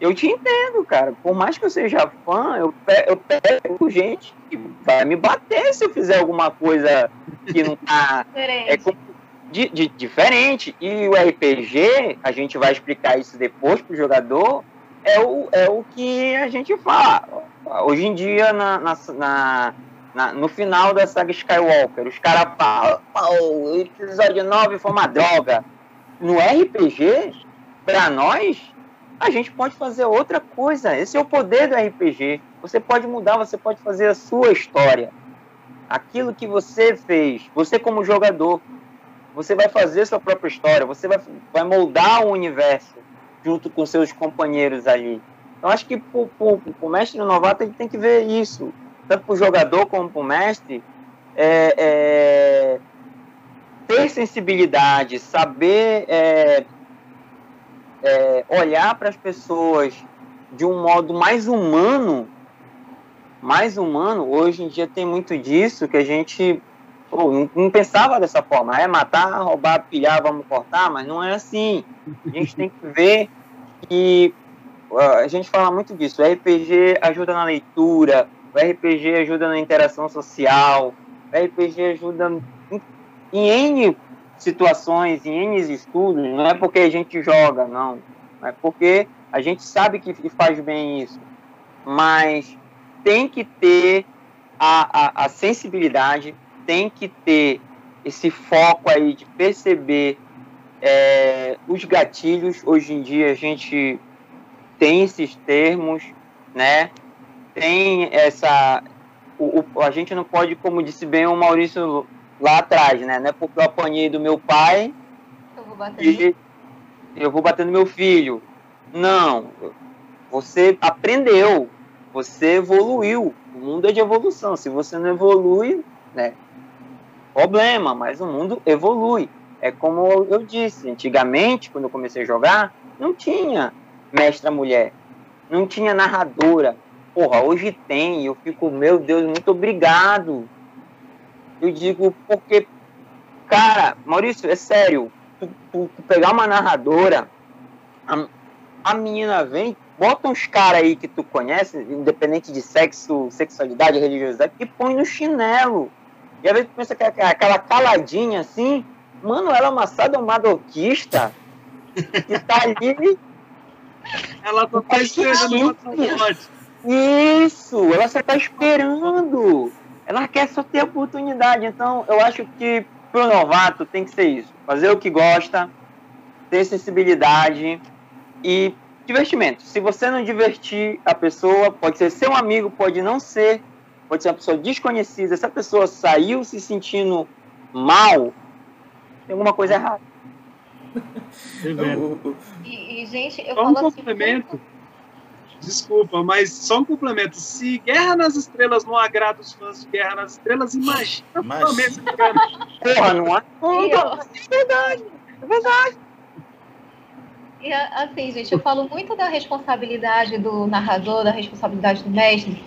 Eu te entendo, cara. Por mais que eu seja fã, eu, eu pego gente que vai me bater se eu fizer alguma coisa que não tá. é, de, de, diferente. E o RPG, a gente vai explicar isso depois pro jogador, é o, é o que a gente fala. Hoje em dia, na, na, na, na no final da saga Skywalker, os caras falam, o episódio 9 foi uma droga. No RPG, para nós, a gente pode fazer outra coisa. Esse é o poder do RPG. Você pode mudar, você pode fazer a sua história aquilo que você fez, você como jogador, você vai fazer sua própria história, você vai, vai moldar o universo junto com seus companheiros ali. Então, acho que para o mestre novato ele tem que ver isso, tanto para o jogador como para o mestre, é, é, ter sensibilidade, saber é, é olhar para as pessoas de um modo mais humano, mais humano. Hoje em dia tem muito disso que a gente pô, não, não, pensava dessa forma. É matar, roubar, pilhar, vamos cortar, mas não é assim. A gente tem que ver que a gente fala muito disso. O RPG ajuda na leitura, o RPG ajuda na interação social, o RPG ajuda em, em N situações, em N estudos. Não é porque a gente joga, não. É porque a gente sabe que faz bem isso. Mas tem que ter a, a, a sensibilidade, tem que ter esse foco aí de perceber é, os gatilhos. Hoje em dia a gente tem esses termos, né? Tem essa. O, o, a gente não pode, como disse bem o Maurício lá atrás, né? Não é porque eu apanhei do meu pai eu vou bater, e eu vou bater no meu filho. Não. Você aprendeu, você evoluiu. O mundo é de evolução. Se você não evolui, né? Problema, mas o mundo evolui. É como eu disse, antigamente, quando eu comecei a jogar, não tinha mestra mulher. Não tinha narradora. Porra, hoje tem. Eu fico, meu Deus, muito obrigado. Eu digo, porque, cara, Maurício, é sério. Tu, tu, tu pegar uma narradora, a, a menina vem, bota uns caras aí que tu conhece, independente de sexo, sexualidade, religiosidade, e põe no chinelo. E às vezes tu pensa que é aquela caladinha assim, mano, ela é uma sadomasoquista que tá ali ela só tá esperando Isso, ela só tá esperando. Ela quer só ter oportunidade. Então, eu acho que pro novato tem que ser isso. Fazer o que gosta, ter sensibilidade e divertimento. Se você não divertir a pessoa, pode ser seu amigo, pode não ser, pode ser uma pessoa desconhecida. Se a pessoa saiu se sentindo mal, tem alguma coisa errada. E, e, gente, eu só falo um assim, complemento. Desculpa, mas só um complemento. Se Guerra nas Estrelas não agrada os fãs de Guerra nas Estrelas, imagina mas... Porra, não é? É verdade. É verdade. E assim, gente, eu falo muito da responsabilidade do narrador, da responsabilidade do mestre,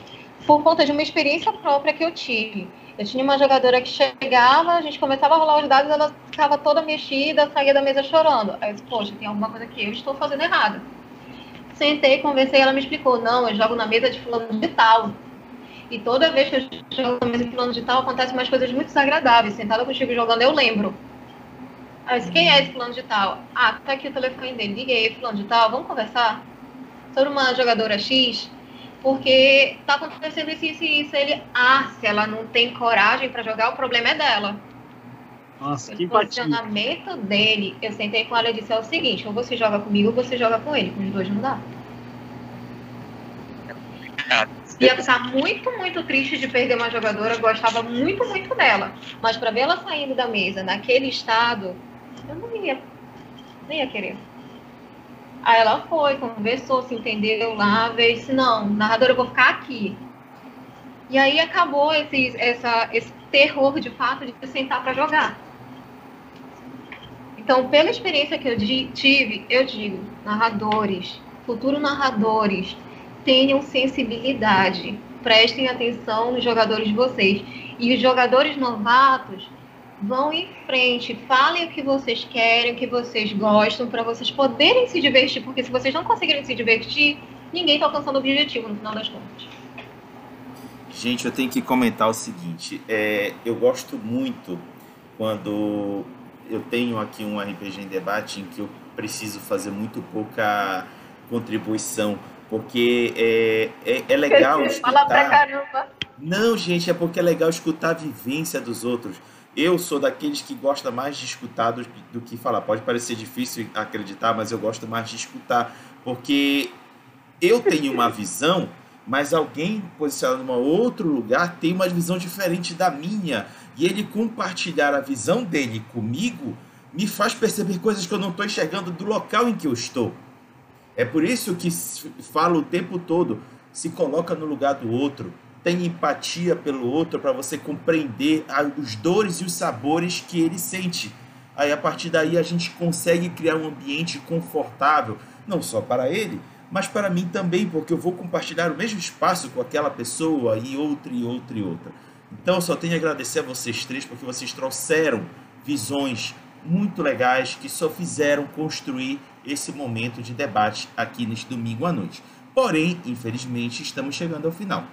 por conta de uma experiência própria que eu tive. Eu tinha uma jogadora que chegava, a gente começava a rolar os dados, ela ficava toda mexida, saía da mesa chorando. Aí eu disse, poxa, tem alguma coisa que eu estou fazendo errado. Sentei, conversei, ela me explicou, não, eu jogo na mesa de fulano de tal. E toda vez que eu jogo na mesa de fulano de tal, acontecem umas coisas muito desagradáveis. Sentada contigo jogando, eu lembro. Aí eu disse, quem é esse fulano de tal? Ah, tá aqui o telefone dele. Liguei, fulano de tal, vamos conversar? Sobre uma jogadora X porque tá acontecendo isso, isso e isso. Ele, ah, se ela não tem coragem para jogar, o problema é dela. Nossa, que O posicionamento dele, eu sentei com ela e disse: é o seguinte, ou você joga comigo ou você joga com ele. Com os dois não dá. Ia ficar muito, muito triste de perder uma jogadora, eu gostava muito, muito dela. Mas para ver ela saindo da mesa naquele estado, eu não ia. Nem ia querer. Aí ela foi, conversou, se entendeu lá, veio disse, não, narradora, eu vou ficar aqui. E aí acabou esse, essa, esse terror de fato de sentar para jogar. Então, pela experiência que eu tive, eu digo, narradores, futuros narradores, tenham sensibilidade, prestem atenção nos jogadores de vocês. E os jogadores novatos, vão em frente, falem o que vocês querem, o que vocês gostam, para vocês poderem se divertir, porque se vocês não conseguirem se divertir, ninguém está alcançando o objetivo no final das contas. Gente, eu tenho que comentar o seguinte: é, eu gosto muito quando eu tenho aqui um RPG em debate em que eu preciso fazer muito pouca contribuição, porque é, é, é legal escutar. Fala pra caramba. Não, gente, é porque é legal escutar a vivência dos outros. Eu sou daqueles que gosta mais de escutar do, do, que falar. Pode parecer difícil acreditar, mas eu gosto mais de escutar, porque eu tenho uma visão, mas alguém posicionado em um outro lugar tem uma visão diferente da minha. E ele compartilhar a visão dele comigo me faz perceber coisas que eu não estou enxergando do local em que eu estou. É por isso que falo o tempo todo: se coloca no lugar do outro, tem empatia pelo outro para você compreender os dores e os sabores que ele sente. Aí a partir daí a gente consegue criar um ambiente confortável, não só para ele, mas para mim também, porque eu vou compartilhar o mesmo espaço com aquela pessoa e outra e outra e outra. Então eu só tenho a agradecer a vocês três porque vocês trouxeram visões muito legais que só fizeram construir esse momento de debate aqui neste domingo à noite. Porém, infelizmente, estamos chegando ao final.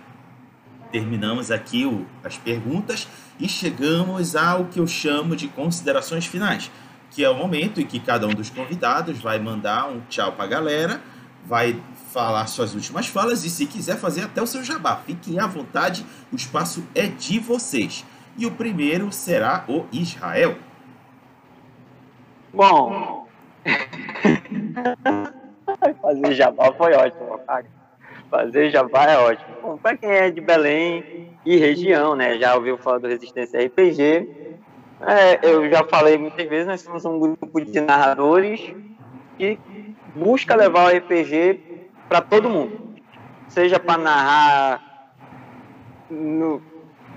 Terminamos aqui o, as perguntas e chegamos ao que eu chamo de considerações finais, que é o momento em que cada um dos convidados vai mandar um tchau para a galera, vai falar suas últimas falas e se quiser fazer até o seu jabá, fiquem à vontade, o espaço é de vocês. E o primeiro será o Israel. Bom, fazer jabá foi ótimo, cara. Fazer jabá é ótimo. Bom, para quem é de Belém e região, né, já ouviu falar do Resistência RPG, é, eu já falei muitas vezes, nós somos um grupo de narradores que busca levar o RPG para todo mundo. Seja para narrar no,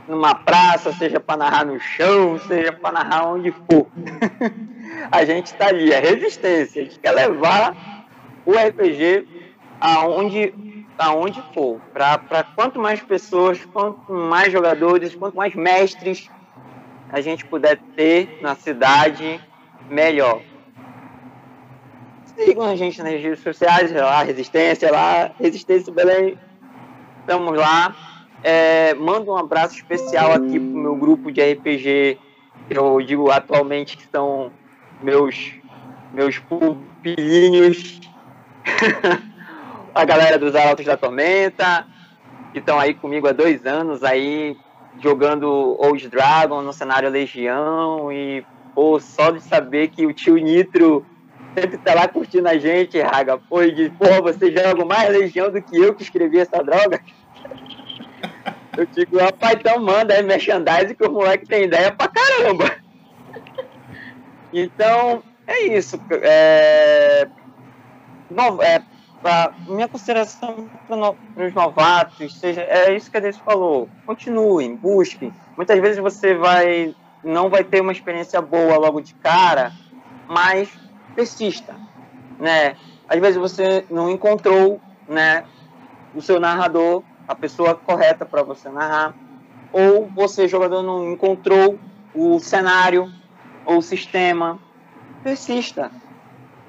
numa praça, seja para narrar no chão, seja para narrar onde for. a gente está ali, é resistência. A gente quer levar o RPG aonde, aonde for. Para quanto mais pessoas, quanto mais jogadores, quanto mais mestres a gente puder ter na cidade, melhor. Sigam a gente nas redes sociais, lá, Resistência, lá, Resistência Belém. Estamos lá. É, mando um abraço especial aqui pro meu grupo de RPG, eu digo atualmente que são meus, meus pupilinhos, a galera dos Arautos da Tormenta, que estão aí comigo há dois anos, aí jogando Old Dragon no cenário Legião, e pô, só de saber que o tio Nitro sempre tá lá curtindo a gente, Raga, e de, pô, você joga mais Legião do que eu que escrevi essa droga. Eu digo, rapaz, então manda aí merchandising que o moleque tem ideia pra caramba. Então, é isso. É, é, pra, minha consideração para no, os novatos, seja, é isso que a Deus falou. Continuem, busquem. Muitas vezes você vai não vai ter uma experiência boa logo de cara, mas persista, né? Às vezes você não encontrou, né, o seu narrador, a pessoa correta para você narrar, ou você jogador não encontrou o cenário ou o sistema, persista.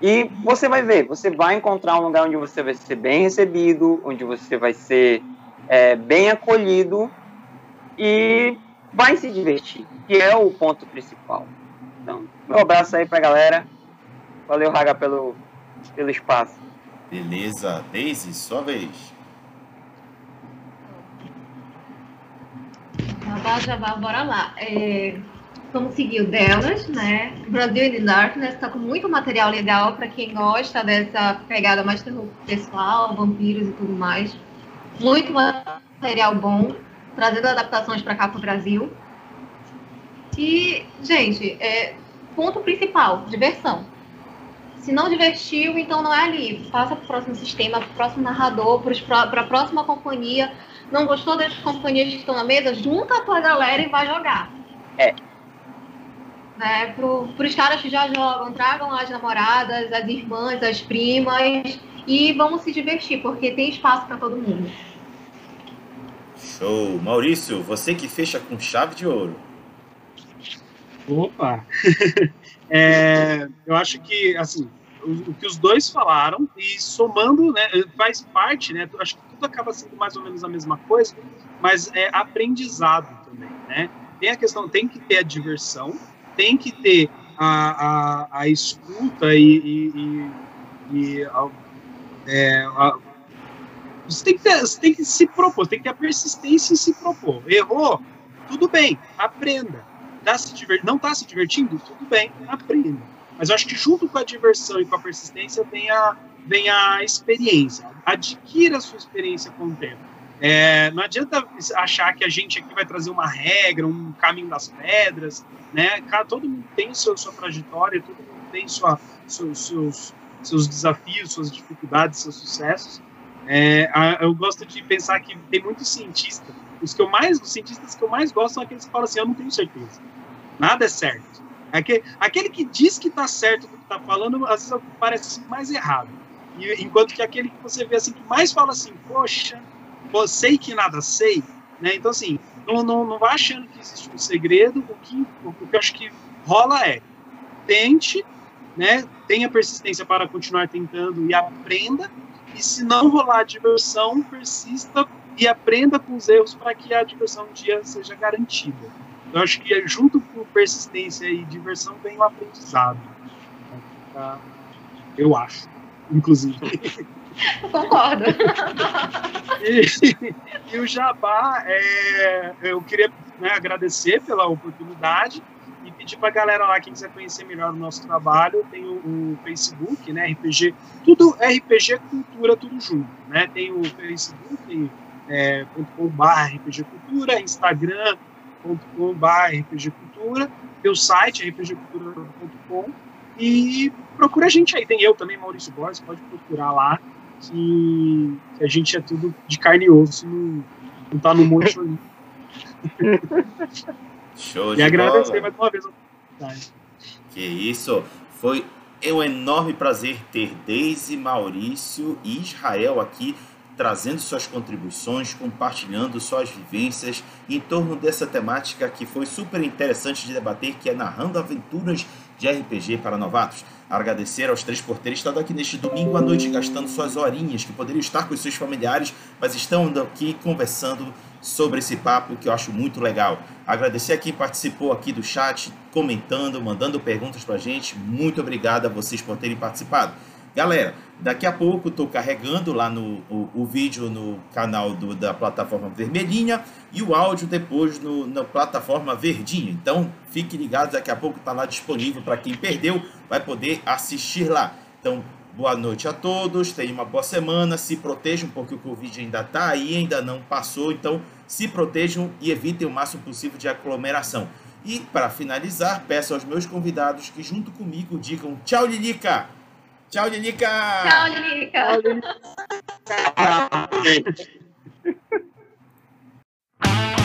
E você vai ver, você vai encontrar um lugar onde você vai ser bem recebido, onde você vai ser é, bem acolhido e vai se divertir, que é o ponto principal. Então, meu abraço aí pra galera. Valeu, Raga, pelo, pelo espaço. Beleza. Daisy, sua vez. Jabá, jabá, bora lá. É, vamos seguir o delas, né? Brasil in the Darkness está com muito material legal para quem gosta dessa pegada mais terror pessoal, vampiros e tudo mais. Muito material bom, trazendo adaptações para cá para o Brasil. E, gente, é, ponto principal, diversão. Se não divertiu, então não é ali. Passa para o próximo sistema, para o próximo narrador, para a próxima companhia. Não gostou das companhias que estão na mesa? Junta a tua galera e vai jogar. É, né, para os caras que já jogam, tragam as namoradas, as irmãs, as primas e vamos se divertir, porque tem espaço para todo mundo. Show! Maurício, você que fecha com chave de ouro. Opa! é, eu acho que, assim, o, o, que os dois falaram, e somando, né, faz parte, né, acho que tudo acaba sendo mais ou menos a mesma coisa, mas é aprendizado também, né? Tem a questão, tem que ter a diversão, tem que ter a, a, a escuta e, e, e, e a, é, a, você, tem que ter, você tem que se propor, tem que ter a persistência em se propor. Errou? Tudo bem, aprenda. Tá se. Não está se divertindo? Tudo bem, aprenda. Mas eu acho que junto com a diversão e com a persistência vem a, vem a experiência. Adquira a sua experiência com o tempo. É, não adianta achar que a gente aqui vai trazer uma regra, um caminho das pedras, né? todo mundo tem seu, sua trajetória, todo mundo tem sua, seus, seus, seus desafios, suas dificuldades, seus sucessos. É, eu gosto de pensar que tem muitos cientistas, os que eu mais, os cientistas que eu mais gosto são aqueles que falam assim, eu não tenho certeza, nada é certo. Aquele, aquele que diz que está certo do que está falando, às vezes parece mais errado. E, enquanto que aquele que você vê assim que mais fala assim, poxa, sei que nada sei, né? Então assim, não, não, não vai achando que existe um segredo. O que, o que eu acho que rola é tente, né? Tenha persistência para continuar tentando e aprenda. E se não rolar diversão, persista e aprenda com os erros para que a diversão um dia seja garantida. Eu acho que junto com persistência e diversão vem o aprendizado. Eu acho, inclusive. Concordo. e, e, o Jabá, é, eu queria né, agradecer pela oportunidade e pedir para a galera lá, quem quiser conhecer melhor o nosso trabalho, tem o, o Facebook, né, RPG, tudo RPG Cultura, tudo junto, né, tem o Facebook, é, .com.br RPG Cultura, Instagram.com.br RPG Cultura, tem o site rpgcultura.com e procura a gente aí, tem eu também, Maurício Borges, pode procurar lá, que, que a gente é tudo de carne e osso, não, não tá no monte Show e de agradecer bola. mais uma vez a oportunidade. Que isso. Foi um enorme prazer ter Deise, Maurício e Israel aqui trazendo suas contribuições, compartilhando suas vivências em torno dessa temática que foi super interessante de debater, que é narrando aventuras de RPG para novatos. Agradecer aos três por terem estado aqui neste domingo à noite, gastando suas horinhas, que poderiam estar com seus familiares, mas estão aqui conversando sobre esse papo que eu acho muito legal. Agradecer a quem participou aqui do chat, comentando, mandando perguntas para a gente. Muito obrigado a vocês por terem participado. Galera, daqui a pouco estou carregando lá no o, o vídeo no canal do, da plataforma vermelhinha e o áudio depois no, na plataforma verdinha. Então fique ligado, daqui a pouco está lá disponível para quem perdeu, vai poder assistir lá. Então, boa noite a todos, tenham uma boa semana, se protejam porque o Covid ainda está aí, ainda não passou, então se protejam e evitem o máximo possível de aglomeração. E para finalizar, peço aos meus convidados que junto comigo digam tchau, Lilica! Tchau, Lilica! Tchau, Lilica! Tchau,